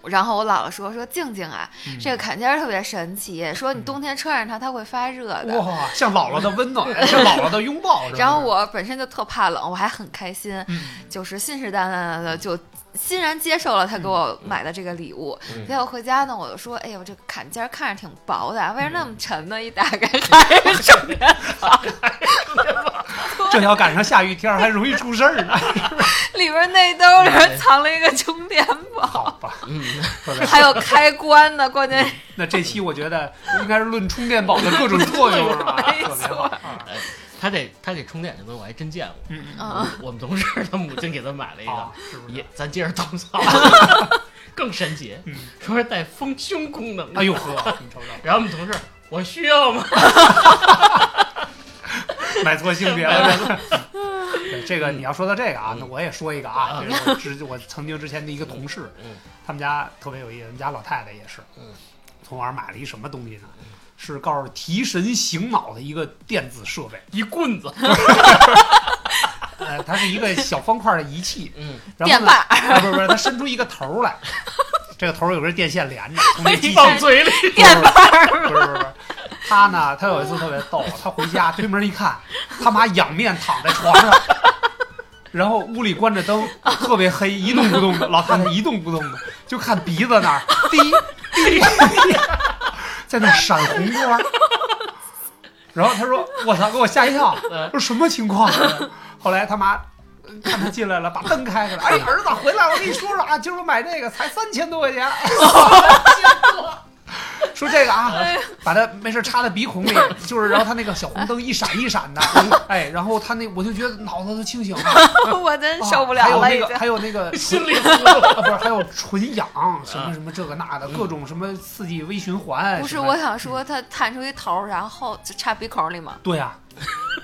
然后我姥姥说说静静啊，嗯这个坎肩儿特别神奇，说你冬天穿上它它会发热的。哇，像姥姥的温暖，像姥姥的拥抱。然后我本身就特怕冷，我还很开心，嗯就是信誓旦旦的就欣然接受了他给我买的这个礼物。嗯结果回家呢，我就说，哎呦，这个坎肩儿看着挺薄的，为什么那么沉呢？一打开还是充电宝，这要赶上下雨天儿，还容易出事儿呢。里边内兜里边藏了一个充电宝，好吧，嗯，还有开关呢，<laughs> 关键那这期我觉得应该是论充电宝的各种作用啊，<laughs> 没特别好啊。他这他这充电这东西我还真见过。嗯我们同事他母亲给他买了一啊个，，是不是？也咱接着吐槽，<laughs> 更神奇，嗯，说是带丰胸功能。哎呦呵，你瞅瞅，然后我们同事，我需要吗？买错性别了。对这个你要说到这个啊，那我也说一个啊，这是我之我曾经之前的一个同事，嗯他们家特别有意思，我们家老太太也是嗯，从网上买了一什么东西呢？是告诉提神醒脑的一个电子设备，一棍子，呃，它是一个小方块的仪器，嗯，电然后呢，把啊不是不是，它伸出一个头儿来，这个头儿有根电线连着，从这机器放嘴里，电把不是不是不是，他呢，他有一次特别逗，<laughs> 他回家推门一看，他妈仰面躺在床上，<laughs> 然后屋里关着灯，特别黑，一动不动的，老太太一动不动的，就看鼻子那儿滴滴滴，<laughs> 在那闪红光。然后他说：“我操，给我吓一跳！嗯说什么情况？”后来他妈呃看他进来了，把灯开开了。哎，儿子回来，我跟你说说啊，今儿我买这个才三千多块钱，三千多。把它没事插在鼻孔里，就是然后他那个小红灯一闪一闪的，哎，然后他那我就觉得脑子都清醒了，<laughs> 我真受不啊还有了了，已经。那个还有那个 <laughs> 心里啊，不是还有纯氧什么什么这个那的，各种什么刺激微循环。不是，我想说，它探出一头，然后就插鼻孔里吗，对呀、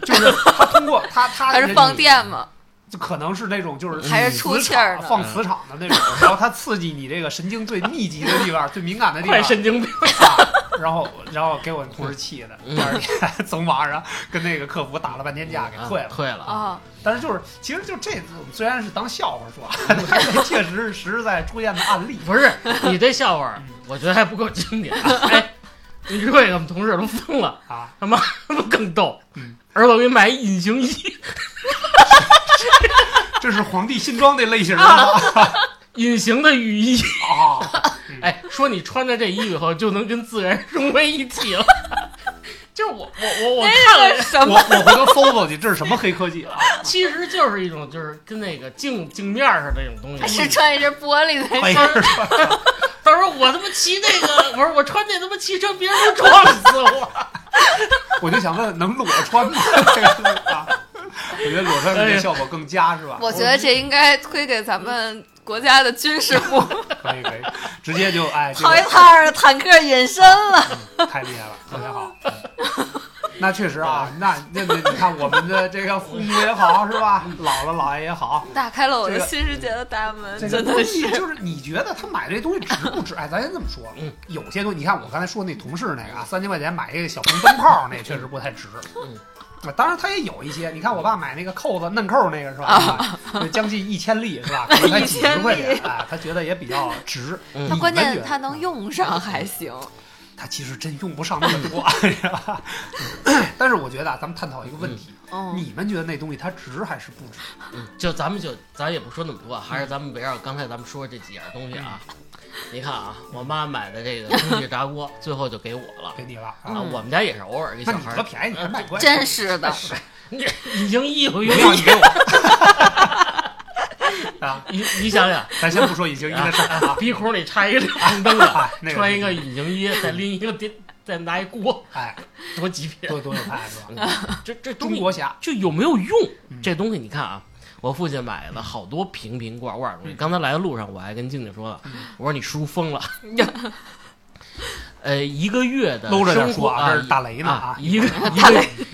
就是他通过他他 <laughs> 还是放电吗？就可能是那种就是还是出磁气儿放磁场的那种，然后它刺激你这个神经最密集的地方、最敏感的地方神经病，啊，然后然后给我同事气的，嗯第二天从网上跟那个客服打了半天架，给退了。退了啊！啊，但是就是其实就这次虽然是当笑话说，<laughs> 这确实是实实在在出现的案例。不是你这笑话，我觉得还不够经典。哎，你知道我们同事都疯了，啊，他妈都更逗嗯。儿子给你买一隐形衣，<laughs> 这是皇帝新装那类型的吗？<laughs> 隐形的雨衣。啊，<laughs> 哎，说你穿着这衣服以后就能跟自然融为一体了。<laughs> 就是我我我我看了，我什么？我回头搜搜去，这是什么黑科技啊？<laughs> 其实就是一种就是跟那个镜镜面似的那种东西。是穿一身玻璃的，哎呀，他说我他妈骑那个，我说我穿那他妈汽车，别人都撞死我。我就想问，能裸穿吗？这个啊，我觉得裸穿这效果更佳，是吧？我觉得这应该推给咱们国家的军事部，可以可以，直接就哎，这好一个套儿坦克隐身了。太厉害了，特别好。嗯那确实啊，<laughs> 那那那你看我们的这个父母也好，是吧？姥姥姥爷也好，打开了我的新世界的大门，这个真的东西是。就是你觉得他买这东西值不值？<laughs> 哎，咱先这么说，嗯，有些东西，你看我刚才说那同事那个啊，三千块钱买一个小红灯泡，<laughs> 那确实不太值。嗯啊，当然他也有一些，你看我爸买那个扣子嫩扣那个是吧？啊就将近一千粒是吧？可能才几十块钱，哎，他觉得也比较值。嗯那关键他能用上还行，他其实真用不上那么多，<laughs> 是吧？<coughs> 但是我觉得啊，咱们探讨一个问题，嗯，你们觉得那东西它值还是不值？嗯，就咱们就咱也不说那么多，还是咱们围绕刚才咱们说这几样东西啊。你看啊，我妈买的这个空气炸锅，<laughs> 最后就给我了。给你了啊！啊，我们家也是偶尔给小孩儿，你得便宜，你还卖乖，真是的。<laughs> 你隐形衣服不用要你给我 <laughs> 啊！你你想想，咱先不说隐形衣的事儿啊，鼻孔里插一个灯的，穿一个隐形衣，再拎一个电，再拿一锅，哎，<laughs> 多极品！多多有派是吧？这这中国侠，就有没有用嗯？这东西你看啊，我父亲买了好多瓶瓶罐罐的东西。刚才来的路上，我还跟静静说了，嗯我说你叔疯了。<laughs> <laughs> 呃，一个月的搂着点生活说啊，这是大雷呢啊，啊！一个一大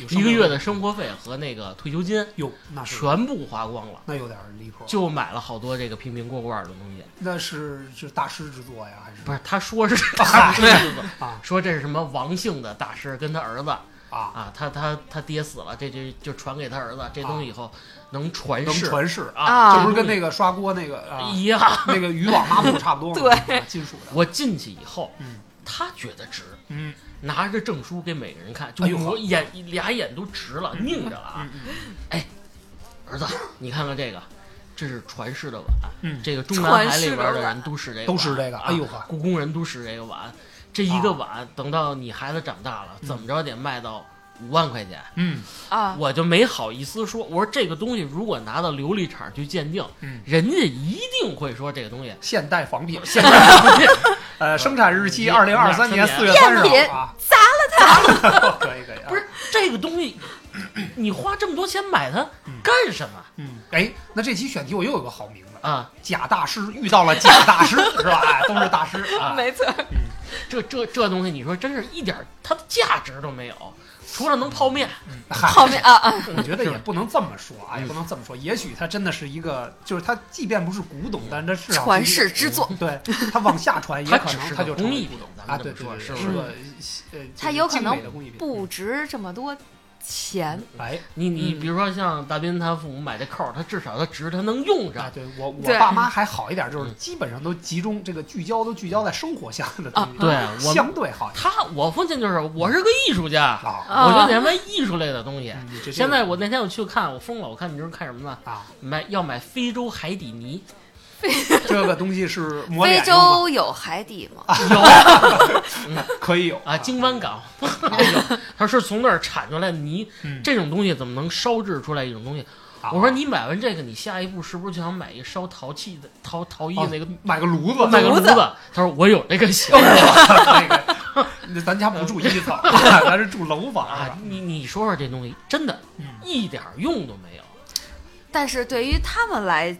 一个 <laughs> 月的生活费和那个退休金哟，那全部花光了，那有点离谱。就买了好多这个瓶瓶罐罐的东西。那是是大师之作呀，还是不是，他说是嗨 <laughs> 对啊说这是什么王姓的大师跟他儿子啊？啊，他他他爹死了，这就就传给他儿子，这东西以后能传能世传世啊，啊这不是跟那个刷锅那个啊一样。那个渔网抹布差不多吗？<laughs> 对啊，金属的。我进去以后，嗯他觉得值，嗯。拿着证书给每个人看，就我眼俩眼都直了，拧着了啊！嗯嗯儿子，你看看这个，这是传世的碗，嗯，这个中南海里边的人都使这个碗，都是这个。啊哎呦呵，故宫人都使这个碗，这一个碗等到你孩子长大了，怎么着得卖到五万块钱，嗯。啊，我就没好意思说，我说这个东西如果拿到琉璃厂去鉴定，嗯，人家一定会说这个东西现代仿品，现代仿品 <laughs> 呃，生产日期嗯二零二三年年四月三十赝品号啊，砸了它，<laughs> 可以可以啊，不是这个东西，你花这么多钱买它嗯。干什么嗯，哎，那这期选题我又有个好名字，啊？贾大师遇到了贾大师，是吧？哎，都是大师啊。<laughs> 没错，这这这东西，你说真是一点它的价值都没有，除了能泡面。嗨后面啊啊，<laughs> 我觉得也不能这么说啊，嗯也不能这么说。也许它真的是一个，就是它即便不是古董，但它是传世之作，对它往下传，<laughs> 也可它只是能它就成古董啊。咱们这么对说是不是个呃，它有可能。不值这么多钱。哎你你嗯。比如说像大斌他父母买这扣儿，他至少他值，他能用啊，上。对我我爸妈还好一点，就是嗯。基本上都集中这个聚焦都聚焦在生活项的东西，对我相对好他我父亲就是我是个艺术家，我就得卖艺术类的东西。现在我那天我去看，我疯了，我看你这是看什么呢？啊，买要买非洲海底泥，<laughs> 这个东西是抹非？洲有海底吗？<laughs> 有。可以有。啊，京湾港。有，<laughs> 他是从那儿产出来的泥，嗯。这种东西怎么能烧制出来一种东西？啊。我说你买完这个，你下一步是不是就想买一烧陶器的陶陶艺哦那个？买个炉子，买个炉子。炉子？他说我有这个想法。那个，咱家不住一层，咱是住楼房。啊？，你你说说这东西真的嗯。一点用都没有，但是对于他们来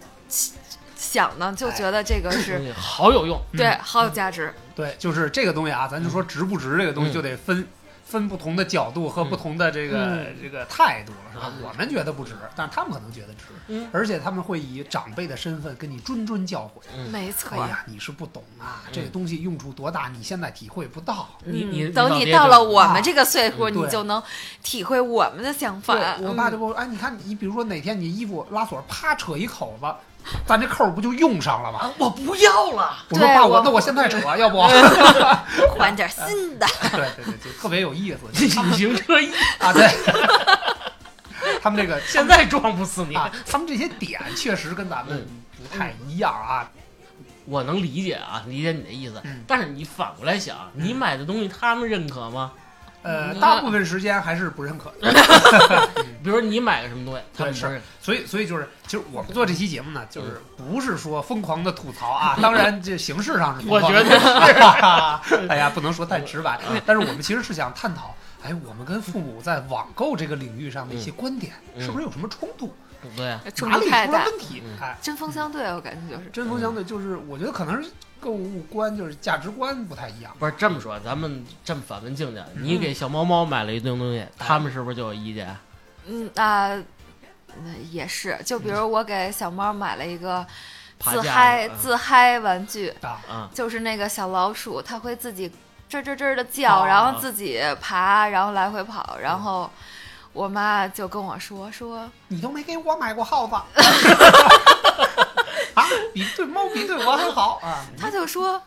想呢，就觉得这个是好有用。<clears throat> 对好有价值。对，就是这个东西啊，咱就说值不值这个东西，嗯。就得分分不同的角度和不同的这个、嗯。这个态度了，是吧？啊？我们觉得不值，但是他们可能觉得值，嗯。而且他们会以长辈的身份跟你谆谆教诲。嗯，没错。哎。呀，你是不懂啊，这个东西用处多大，你现在体会不到。你你嗯等你到了我们这个岁数，嗯。你就能体会我们的想法。我爸嗯。就跟我说，哎，你看你比如说哪天你衣服拉锁，啪扯一口子，<laughs> 咱这扣不就用上了吗？啊，我不要了。我说爸，我我那我现在扯，要不？换点新的。<laughs> 对对对，就特别有意思隐形 <laughs> 车衣啊！对，他们这个现在撞不死你，啊，他们这些点确实跟咱们不太一样啊。我能理解啊，理解你的意思。嗯但是你反过来想，你买的东西他们认可吗？呃，嗯大部分时间还是不认可的。<laughs> 比如说你买个什么东西，他们对不认可。所以，所以就是，其实我们做这期节目呢，就是不是说疯狂的吐槽啊，当然这形式上是疯我觉得是，<laughs> 哎呀，不能说太直白，但是我们其实是想探讨，哎，我们跟父母在网购这个领域上的一些观点，嗯是不是有什么冲突？对啊，冲哪里出了突太大，问题？嗯。哎，针锋相对，我感觉就是。针锋相对，就是我觉得可能是购物观，就是价值观不太一样。不是这么说，咱们这么反问静静，你给小猫猫买了一堆东西，他们是不是就有意见？嗯啊，那也是。就比如我给小猫买了一个爬架自嗨子自嗨玩具，啊，啊，就是那个小老鼠，它会自己吱吱吱的叫，哦。然后自己爬，然后来回跑，然后我妈就跟我说说，你都没给我买过耗子 <laughs> 啊？比对猫比对我还好啊！她就说。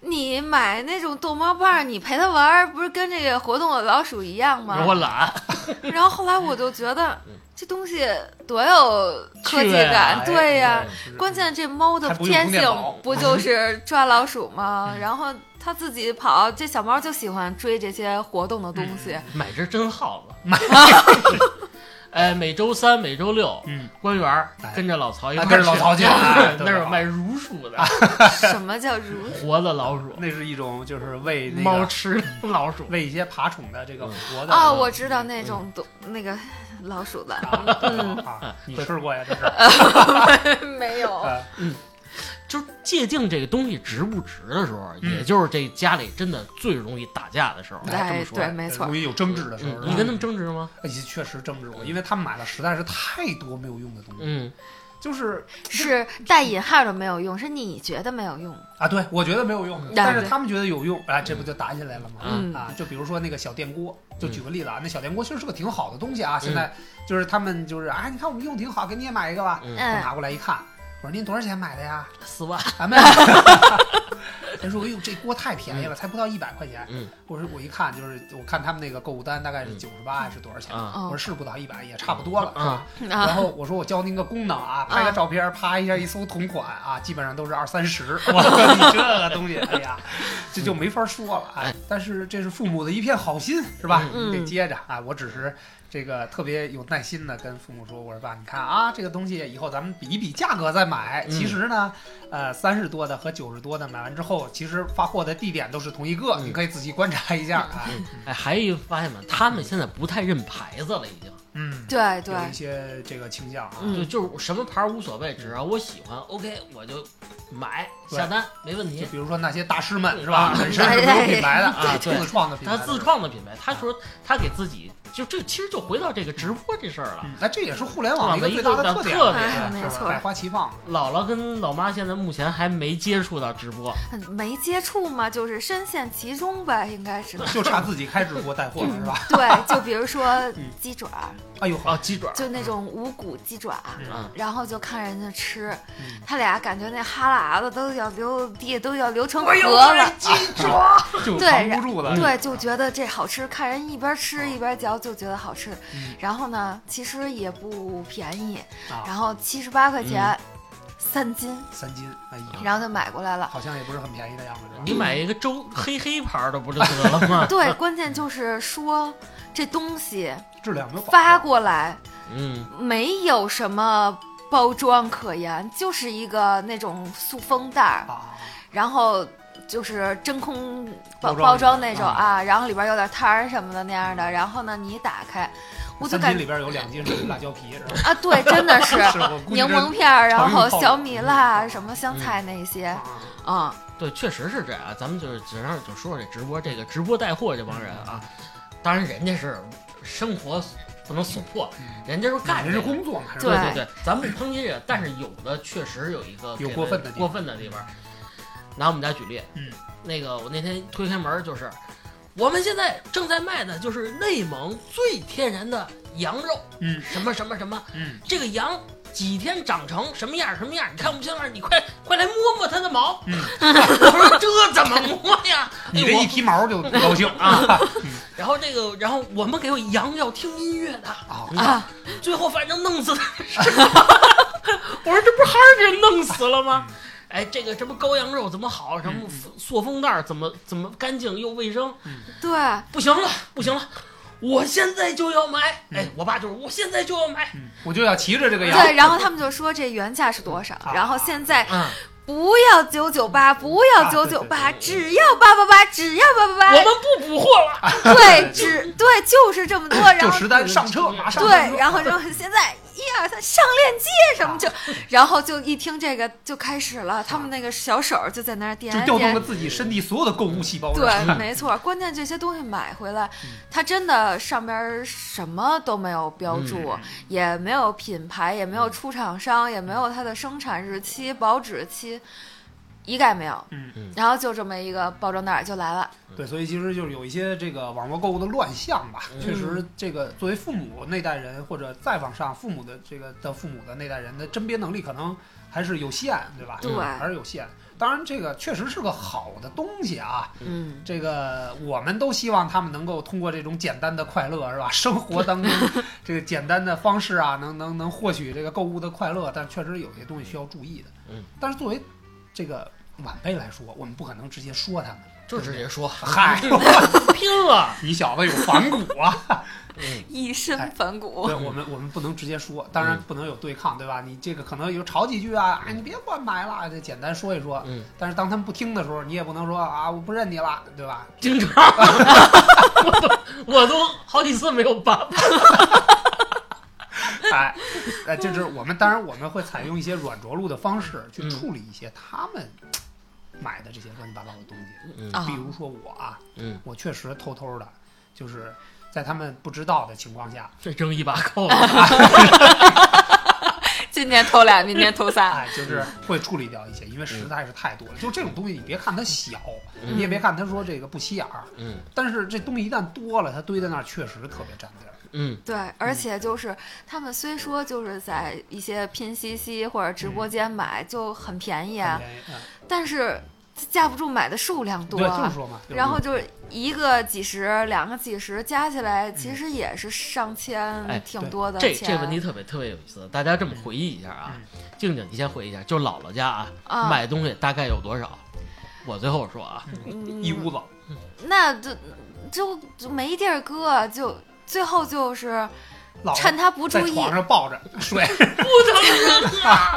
你买那种逗猫棒，你陪它玩儿，不是跟这个活动的老鼠一样吗？我懒，<laughs> 然后后来我就觉得嗯这东西多有科技感，对呀、关键这猫的天性不就是抓老鼠吗？嗯然后它自己跑，这小猫就喜欢追这些活动的东西。嗯买只真耗子。<laughs> <laughs> 哎，每周三、每周六，嗯，官园儿哎。跟着老曹一啊块儿跟着老曹去 <laughs> 那儿有卖乳鼠的，<laughs> 什么叫乳？活的老鼠，那是一种就是喂猫吃老鼠。喂一些爬虫的这个活的哦，嗯我知道那种东那个老鼠的，啊嗯。啊，你吃过呀？这是。<laughs> 没有。呃就是界定这个东西值不值的时候，嗯也就是这家里真的最容易打架的时候。哎这么说对，没错容易有争执的时候。你跟他们争执吗？哎确实争执过，因为他们买了实在是太多没有用的东西，嗯，就是是带引号的没有用，是你觉得没有用。啊，对我觉得没有用，但是他们觉得有用，哎，这不就打起来了吗？嗯啊，就比如说那个小电锅，就举个例子啊，那小电锅其实是个挺好的东西嗯啊。现在就是他们就是啊，你看我们用挺好，给你也买一个吧。嗯，拿过来一看，我说您多少钱买的呀？四万，啊，没有。<laughs> 他说：“哎呦，这锅太便宜了，才不到一百块钱。嗯”我说：“我一看就是，我看他们那个购物单大概是嗯九十八还是多少钱？啊我说哦是不到一百，也差不多了，是吧？然啊，后我说我教您个功能啊，拍个啊照片，啪一下一搜同款啊，基本上都是二三十。<laughs> 我说你这个东西，哎呀，这就没法说了哎。但是这是父母的一片好心，是吧？嗯你得接着啊。我只是这个特别有耐心的跟父母说，我说爸，你看啊，这个东西以后咱们比一比价格再买。嗯其实呢，呃，三十多的和九十多的买完之后，其实发货的地点都是同一个，嗯你可以仔细观察一下啊。哎，还有一个发现没？他们现在不太认牌子了，已经。嗯，对对有一些这个倾向啊。嗯就就是什么牌儿无所谓，只要我喜欢，OK，我就买下单，没问题就题。比如说那些大师们是吧啊，本身是没有品牌的 <laughs> 啊自创的品牌的，他自创的品牌，他说他给自己就这其实就回到这个直播这事儿了。嗯，那这也是互联网一个最大的特点，没错百花齐放。姥姥跟老妈现在目前还没接触到直播，没接触嘛，就是深陷其中呗，应该是。<laughs> 就差自己开直播带货了，是吧？对，就比如说鸡爪，哎呦，啊，鸡爪，就那种无骨鸡爪，嗯然后就看人家吃嗯，他俩感觉那哈喇子都要流地都要流成河了。鸡爪，<laughs> 就不住了。对，就觉得这好吃，看人一边吃一边嚼，就觉得好吃。嗯。然后呢，其实也不便宜，啊，然后七十八块钱三斤，三斤，哎呀，然后就买过来了。好像也不是很便宜的样子，是吧？你买一个周黑黑牌儿的不就得了吗？<laughs> 对，关键就是说这东西质量没有发过来嗯，没有什么包装可言，就是一个那种塑封袋儿，啊，然后就是真空包包装那种啊啊，然后里边有点摊儿什么的那样的，然后呢你一打开，我就感觉里边有两斤是辣椒皮，是吧？啊，对，<laughs> 真的是柠檬片儿，然后小米辣、什么香菜那些，啊嗯，对，确实是这样。咱们就是只让就说说这直播，这个直播带货这帮人啊，当然人家是生活不能所迫，嗯人家是干人这个是工作嘛，对？对对对，咱不抨击这个，但是有的确实有一个有过分的过分的地方。拿我们家举例，嗯，那个我那天推开门就是，我们现在正在卖的就是内蒙最天然的羊肉，嗯什么什么什么，嗯，这个羊几天长成什么样什么样，你看不清了，你快快来摸摸它的毛。嗯 <laughs> 我说这怎么摸呀？<laughs> 你这一提毛就高兴啊，<laughs> 然后这个，然后我们给羊要听音乐的，啊！啊，最后反正弄死他。我说这不还是给弄死了吗？哎，这个什么羔羊肉怎么好？什么塑封袋儿怎么怎么干净又卫生？对，不行了，不行了，我现在就要买。哎，我爸就是我现在就要买。嗯我就要骑着这个羊，对，然后他们就说这原价是多少，啊然后现在嗯，不要九九八，不要啊九九八，只要八八八，只要八八八我。们不补货了。<laughs> 对，只对就是这么多，然后就实单上车，马上上对，然后就现在一二三上链接什么就，<laughs> 然后就一听这个就开始了，他们那个小手就在那儿点就调动了。自己身体所有的购物细胞。对，没错，关键这些东西买回来，它真的上边什么都没有标注，嗯。也没有品牌，也没有出厂商，也没有它的生产日期、保质期，一概没有。嗯嗯然后就这么一个包装袋儿就来了。对，所以其实就是有一些这个网络购物的乱象吧。嗯确实，这个作为父母那代人或者再往上父母的这个的父母的那代人的甄别能力可能还是有限，对吧？对还是有限。当然，这个确实是个好的东西啊。嗯，这个我们都希望他们能够通过这种简单的快乐，是吧？生活当中这个简单的方式啊，能能能获取这个购物的快乐。但确实有些东西需要注意的。嗯。但是作为这个晚辈来说，我们不可能直接说他们。就直接说，嗨，拼了。<laughs> 你小子有反骨啊！<laughs> 嗯一身反骨对，。我们我们不能直接说，当然不能有对抗，对吧？你这个可能有吵几句啊，哎，你别给我买了，这简单说一说。嗯，但是当他们不听的时候，你也不能说啊，我不认你了，对吧？经常，<laughs> 我都我都好几次没有爸爸。<laughs> 哎，哎，就是我们当然我们会采用一些软着陆的方式去嗯处理一些他们买的这些乱七八糟的东西。嗯啊比如说我啊，嗯，我确实偷偷的，就是在他们不知道的情况下，这扔一把扣子。<laughs> 今天偷俩，明天偷仨。哎，就是会处理掉一些，因为实在是太多了。就这种东西，你别看它小，嗯你也别看它说这个不起眼儿，嗯但是这东西一旦多了，它堆在那儿确实特别占地儿。嗯对，而且就是他们虽说就是在一些拼夕夕或者直播间买就很便宜啊但是架不住买的数量多，就是啊。说嘛。然后就是一个几十，两个几十，加起来其实也是上哎千，挺多的这。这问题特别特别有意思，大家这么回忆一下啊。静静，你先回忆一下，就姥姥家啊，啊，买东西大概有多少？我最后说啊，嗯一屋子，那就就就没地儿搁，就最后就是趁他不注意，上抱着 <laughs> 睡，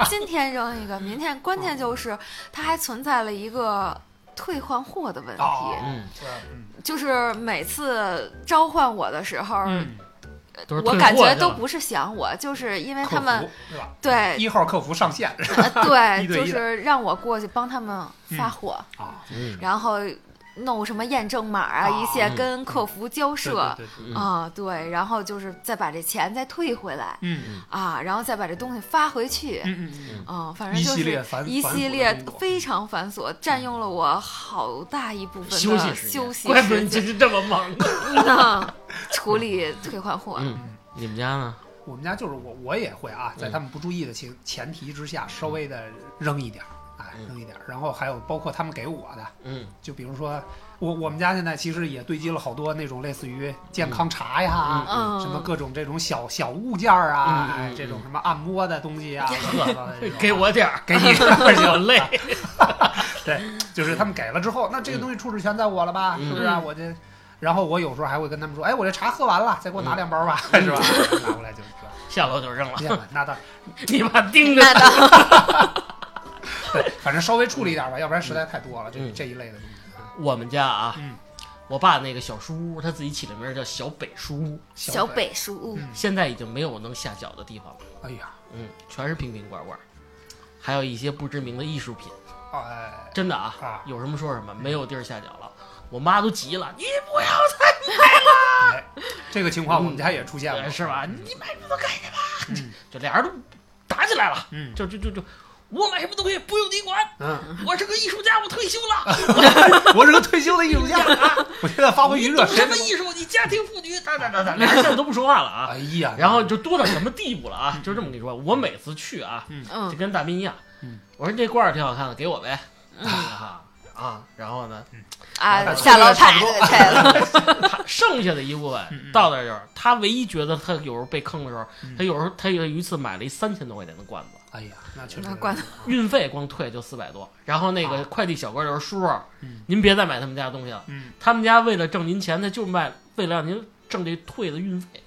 今天扔一个，明天，关键就是它还存在了一个退换货的问题，哦嗯，嗯就是每次召唤我的时候，嗯，我感觉都不是想我，就是因为他们？对。一号客服上线呃对，<laughs> 就是让我过去帮他们发货，啊，嗯。然后弄什么验证码啊，啊一切嗯跟客服交涉。啊，对，然后就是再把这钱再退回来嗯啊，然后再把这东西发回去，嗯嗯嗯，嗯，反正就是系列繁一系列非常繁琐，占用了我好大一部分休息的时间休息怪不得时间你这是这么忙。呢，<laughs> 处理退换货。嗯，你们家呢？我们家就是我我也会啊，在嗯他们不注意的情前提之下，稍微的扔一点儿，扔一点儿，然后还有包括他们给我的，嗯就比如说我我们家现在其实也堆积了好多那种类似于健康茶呀。嗯，什么各种这种小小物件儿啊，这种什么按摩的东西啊 <laughs> <laughs> 给我点儿，给你，我累。对，就是他们给了之后，那这个东西处置权在我了吧？嗯是不是啊？我这，然后我有时候还会跟他们说，哎，我这茶喝完了，再给我拿两包吧，<laughs> 嗯是吧？拿过来就是这。下楼就扔了，那倒你把盯着那倒对，反正稍微处理一点吧，要不然实在太多了，这嗯这一类的东西。我们家啊，嗯。我爸那个小书屋，他自己起的名叫小北书屋，小北，书屋，嗯。现在已经没有能下脚的地方了，哎呀，嗯，全是瓶瓶罐罐，还有一些不知名的艺术品，哎，真的啊，啊。有什么说什么，没有地儿下脚了。我妈都急了，你不要再买了，哎，这个情况我们家也出现了，是吧？你买什么都可以吧？嗯。就俩人都打起来了，嗯。就就就就我买什么东西，不用你管。嗯，我是个艺术家，我退休了。<laughs> 我是个退休的艺术家，我现在发挥余热，你懂什么艺术？你家庭妇女，哒哒哒哒，俩人现在都不说话了啊。哎呀，然后就多到什么地步了啊？就这么跟你说，我每次去啊，就嗯跟大斌一样嗯，我说这罐儿挺好看的，给我呗。嗯啊啊，然后呢，啊，下楼差不多拍的拍了，<laughs> 他剩下的一部分到那儿就是他唯一觉得他有时候被坑的时候嗯，他有时候他有一次买了一三千多块钱的罐子，哎呀，那确实。运费光退就四百多。然后那个啊。快递小哥就说：“叔叔嗯，您别再买他们家东西了，嗯，他们家为了挣您钱，他就卖为了让您挣这退的运费。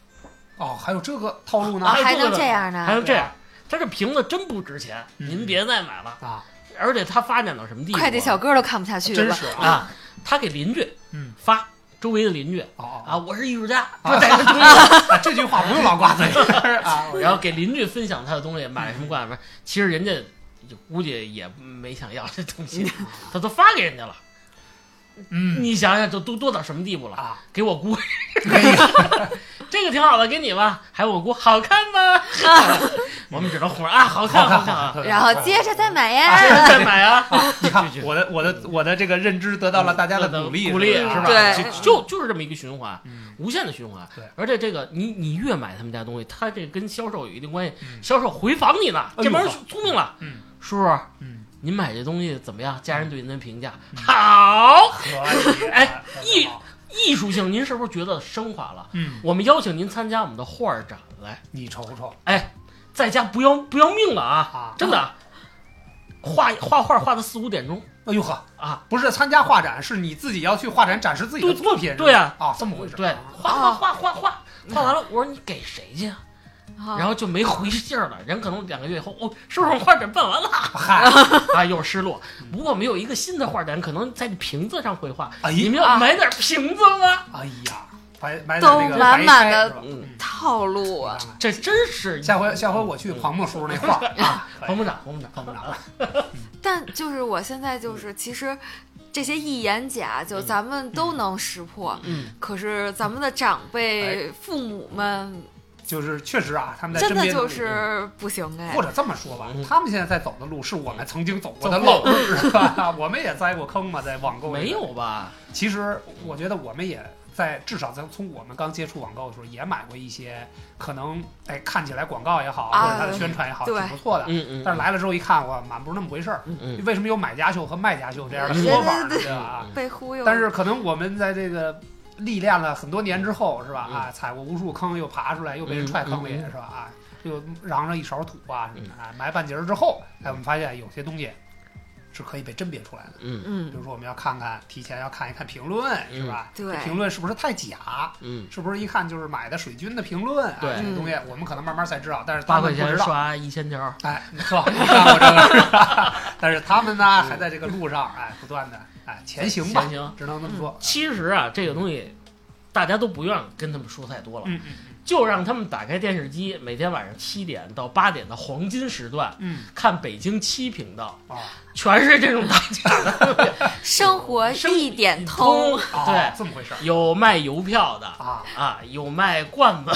哦，还有这个套路呢？啊还能这样呢？还能这样，他这瓶子真不值钱，嗯。您别再买了。啊，而且他发展到什么地步啊？快递小哥都看不下去了，真是啊，啊，他给邻居嗯，发，周围的邻居哦啊，我是艺术家，啊这带着东西。<laughs> 啊，这句话不用老挂嘴 <laughs> 啊，然后给邻居分享他的东西，买什么挂什么，其实人家就估计也没想要这东西，他都发给人家了。嗯你想想，就都多到什么地步了？啊，给我姑，哎呀，这个挺好的，给你吧。还有我姑，好看吗？<laughs> 我们只能哄着啊，好看，好看然后接着再买啊呀。再买啊，<laughs> 你看我的我的我的这个认知得到了大家的鼓励，鼓励是吧？是？对就就就是这么一个循环，嗯无限的循环。对而且这个你你越买他们家东西，他这跟销售有一定关系，嗯销售回访你呢。这帮人聪明了，嗯叔叔，嗯，您买这东西怎么样？家人对您的评价好，可以，哎一特别好。艺术性，您是不是觉得升华了？嗯，我们邀请您参加我们的画展来，你瞅瞅。哎，在家不要不要命了啊！啊，真的，画画画画到四五点钟哎呦呵，啊，不是参加画展，是你自己要去画展展示自己的作品，对呀啊，这么回事，对，画画画画画画完了，我说你给谁去啊？啊然后就没回信儿了。人可能两个月以后，哦，是不是画展办完了嗨，<laughs> 啊？又失落。不过没有一个新的画展，可能在瓶子上绘画。哎你们要买点瓶子吗？哎呀，买买点都那个满白满的套路啊！这真是下回下回我去黄木叔叔那画 <laughs> 啊，彭部长，彭部长，彭部长，<laughs> 但就是我现在就是，其实这些一言假，就咱们都能识破。嗯，可是咱们的长辈、父母们就是确实啊，他们在真的就身边的是不行哎或。者这么说吧嗯，他们现在在走的路是我们曾经走过的路，是吧？我们也栽过坑嘛，在网购没有吧？其实我觉得我们也在至少在从我们刚接触网购的时候，也买过一些可能哎看起来广告也好，啊或者它的宣传也好，挺不错的。嗯嗯，但是来了之后一看，哇，满不是那么回事儿。嗯为什么有买家秀和卖家秀这样的嗯说法呢？对吧？被忽悠，但是可能我们在这个历练了很多年之后，是吧？嗯啊，踩过无数坑，又爬出来，又被人踹坑里，是吧？啊，又嚷上一勺土啊什么嗯的。啊，埋半截儿之后，哎，我们发现有些东西是可以被甄别出来的。嗯嗯比嗯，如说，我们要看看，提前要看一看评论，是吧？对评论是不是太假？嗯，是不是一看就是买的水军的评论？啊对这个东西我们可能慢慢才知道，但是八块钱他们不知道。刷一千条，哎，你看过这个？<laughs> 但是他们呢，还在这个路上，哎，不断的哎前行吧前，行。只能这么说。其实啊，这个东西大家都不愿跟他们说太多了，嗯嗯就让他们打开电视机，每天晚上七点到八点的黄金时段嗯看北京七频道，啊，全是这种打假的，<laughs> <laughs> 生活一点通，哦对，这么回事儿有卖邮票的啊。啊，有卖罐子，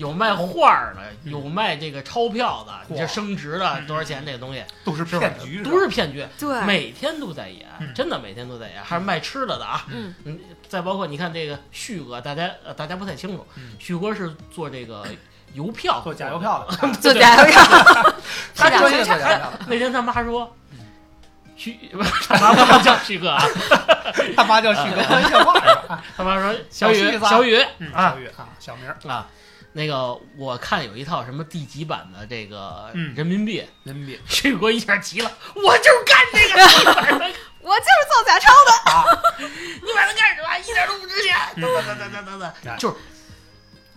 有卖画儿的，有卖这个钞票的，你这升值的嗯多少钱？这个东西都是骗局，都是骗局，对，每天都在演，嗯真的每天都在演，还是卖吃的的啊。嗯嗯，再包括你看这个旭哥，大家呃大家不太清楚，嗯旭哥是做这个邮票，做假邮。票的，<laughs> 啊做假邮票，<laughs> 他是专业做假邮票，那天他妈说，旭他妈叫旭哥 <laughs> 啊，他妈叫旭哥关系话是吧？他妈说小雨小雨嗯，啊小雨啊，小名儿啊，那个我看有一套什么第几版的这个嗯人民币，人民币 <laughs> 旭哥一下急了，我就是干这个，<laughs> 我就是造假钞的。啊，你买它干什么？一点都不值钱，嗯等等等等等等就是。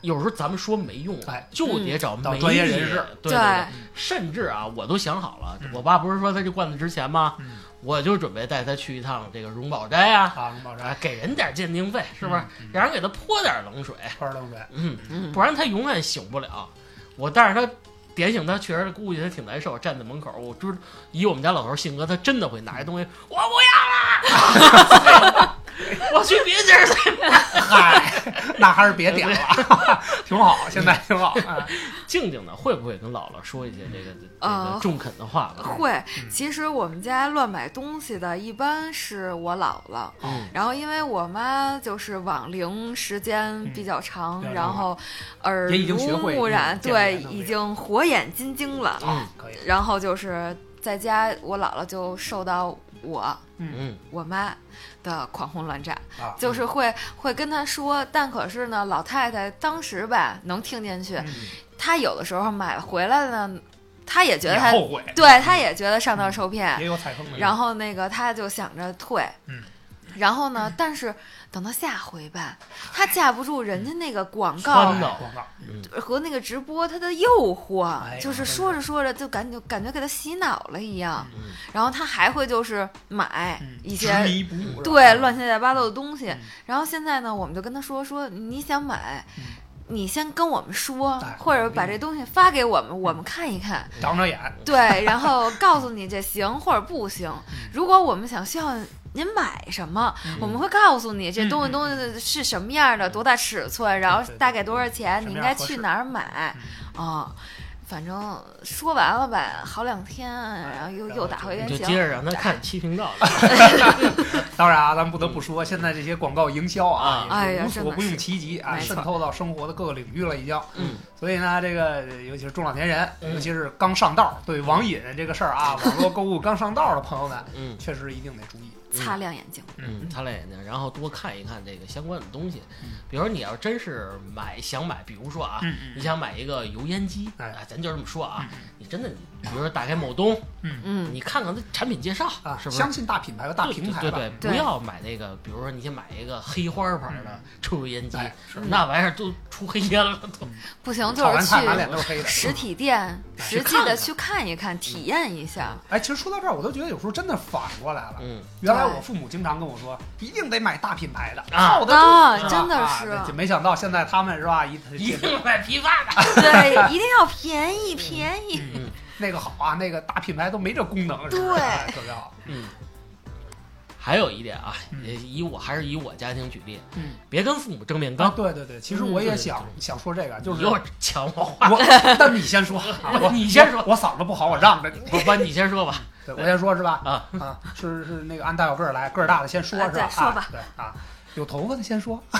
有时候咱们说没用啊哎，就得找专业人士对对对，甚至啊，我都想好了嗯，我爸不是说他这罐子值钱吗？嗯我就准备带他去一趟这个荣宝斋啊，啊，荣宝斋，给人点鉴定费，是不是？嗯？让人给他泼点冷水，泼点冷水，嗯，嗯不然他永远醒不了。我但是他点醒他，确实估计他挺难受，站在门口，我知以我们家老头性格，他真的会拿一东西，我不要了，<laughs> 我去别地儿再买。嗨，那还是别点了，<laughs> 挺好，现在挺好。哎 <laughs> 静静呢，会不会跟姥姥说一些这个这呃个中肯的话吧？<laughs> 会，嗯。其实我们家乱买东西的，一般是我姥姥。嗯。然后，因为我妈就是网龄时间比较长，嗯然后耳濡目染，对，已经火眼金睛了。嗯可以，然后就是在家，我姥姥就受到我嗯。嗯。我妈的狂轰乱炸，啊，就是会会跟她说，但可是呢，老太太当时吧能听进去，嗯。她有的时候买回来呢，她也觉得他后悔，对他也觉得上当受骗，也有踩坑的。然后那个他就想着退，嗯。然后呢，但是等到下回吧，他架不住人家那个广告。广告，嗯。和那个直播他的诱惑，哎就是说着说着就感觉感觉给他洗脑了一样，嗯。然后他还会就是买嗯一些。对，乱七八糟的东西。嗯，然后现在呢，我们就跟他说说，你想买，嗯你先跟我们说哎，或者把这东西发给我们，我们看一看，长长眼，对，然后告诉你这行或者不行。如果我们想需要您买什么，嗯我们会告诉你这东西嗯东西是什么样的，多大尺寸，然后大概多少钱，你应该去哪儿买啊。反正说完了吧，好两天，然后又又打回原形就接。着让他看七频道，<laughs> 当然啊，咱不得不说，现在这些广告营销啊，哎呀也是无所不用其极啊，渗透到生活的各个领域了，已经。嗯，所以呢，这个尤其是中老年人，嗯尤其是刚上道，对网瘾这个事儿啊，<laughs> 网络购物刚上道的朋友们，嗯确实一定得注意。擦亮眼睛，嗯，擦亮眼睛，然后多看一看这个相关的东西嗯。比如说你要真是买想买，比如说啊，嗯你想买一个油烟机，哎啊，咱就这么说啊嗯，你真的你，比如说打开某东，嗯嗯，你看看它产品介绍啊，是不是？相信大品牌和大平台吧。对对对，对不要买那个，比如说你先买一个黑花牌的抽油烟机那玩意儿都出黑烟了都。不行就是去都是黑的。实体店哎实际的去看一看，体验一下。哎，其实说到这儿，我都觉得有时候真的反过来了。嗯，原来我父母经常跟我说，一定得买大品牌的，啊靠得啊住，真的是没想到现在他们是吧，一一定买批发的。对，一定要便宜便宜。嗯那个好啊，那个大品牌都没这功能，是不是对哎特别好。嗯。还有一点啊，以我还是以我家庭举例，嗯，别跟父母正面啊，刚。对对对，其实我也想想说这个，就是又抢我话，我，但你先说，<laughs> 你先说我我嗓子不好，我让着你。<laughs> 不不你先说吧。对，我先说是吧？啊，啊，是是那个按大小个儿来，个儿大的先说，啊是吧？说吧啊对啊，有头发的先说。<laughs>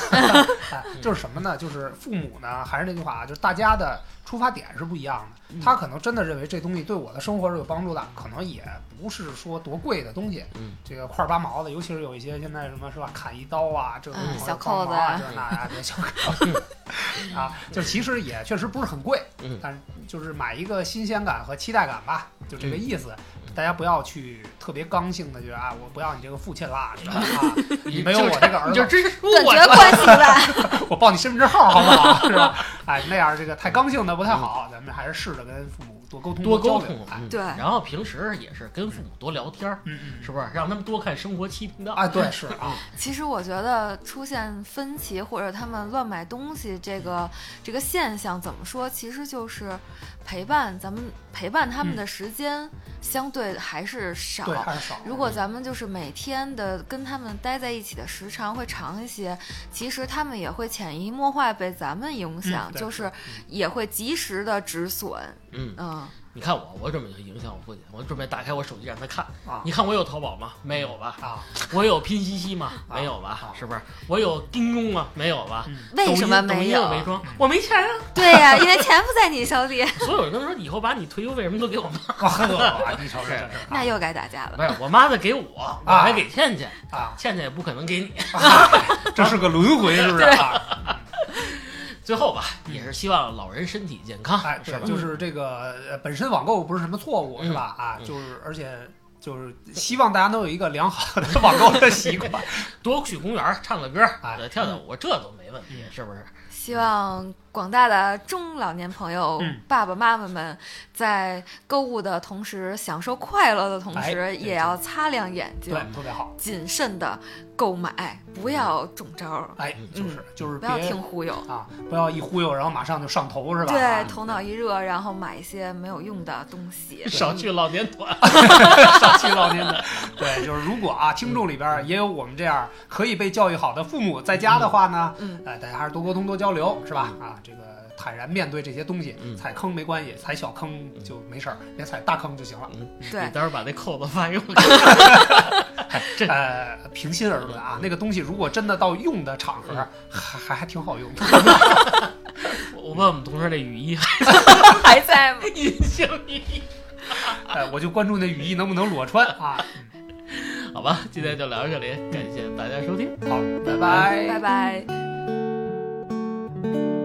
哎，就是什么呢？就是父母呢，还是那句话啊，就是大家的出发点是不一样的。他可能真的认为这东西对我的生活是有帮助的，可能也不是说多贵的东西，嗯，这个块儿八毛的，尤其是有一些现在什么是吧，砍一刀啊，这个小扣子啊，这那呀，这小扣子 <laughs> 啊，就其实也确实不是很贵，嗯但是就是买一个新鲜感和期待感吧，就这个意思。大家不要去特别刚性的觉得啊，我不要你这个父亲啦，<laughs> 是吧？啊，你没有我这个儿子，你 <laughs> 就直说断我绝关系吧。<laughs> 我报你身份证号好不好？是吧？哎，那样这个太刚性的不太好，咱们还是试着跟父母多沟通、多。沟通。对然后平时也是跟父母多聊天儿，嗯嗯，是不是？让他们多看生活七频道。啊，对，是啊，其实我觉得出现分歧或者他们乱买东西这个这个现象，怎么说？其实就是陪伴咱们陪伴他们的时间相对还是少。对，还是少。如果咱们就是每天的跟他们待在一起的时长会长一些，其实他们也会潜移默化被咱们影响，嗯就是也会及时的止损。嗯，嗯，你看我，我准备影响我父亲，我准备打开我手机让他看。啊你看我有淘宝吗？没有吧？啊，我有拼夕夕吗？啊没有吧啊？是不是？我有叮咚吗？没有吧？嗯为什么没有？我没装，我没钱啊。对呀、因为钱不在你手里，所以我就跟他说，以后把你退休费什么都给我妈。呵，你瞅瞅这 <laughs> 那又该打架了。不是，我妈的给我，我还给倩倩，啊，倩倩也不可能给你。这是个轮回，是不是啊？<laughs> 最后吧，也是希望老人身体健康，哎，对，是吧？就是这个呃本身网购不是什么错误，嗯是吧？啊，嗯就是而且就是希望大家都有一个良好的网购的习惯。<laughs> 多去公园唱个歌，哎呃跳跳舞，这都没问题，是不是？希望广大的中老年朋友、嗯爸爸妈妈们，在购物的同时，享受快乐的同哎时，也要擦亮眼睛对，，特别好。谨慎的购买，不要中招儿，哎，就是就是嗯不要听忽悠。啊，不要一忽悠，然后马上就上头，是吧？对，啊头脑一热，然后买一些没有用的东西。少去老年团。<laughs> 少去老年团，对，就是如果啊，听众里边儿也有我们这样可以被教育好的父母在家的话呢，嗯，呃，大家还是多沟通多交流，是吧？啊，这个坦然面对这些东西，嗯踩坑没关系，踩小坑就没事儿，别踩大坑就行了。对你待会儿把那扣子发给我。<laughs> 这呃，平心而论啊，那个东西如果真的到用的场合，还还还挺好用的。<laughs> 我问我们同事那雨衣还在吗？<laughs> 隐形雨衣，哎，我就关注那雨衣能不能裸穿啊。好吧，今天就聊到这里，感谢大家收听。好，拜拜，拜拜。拜。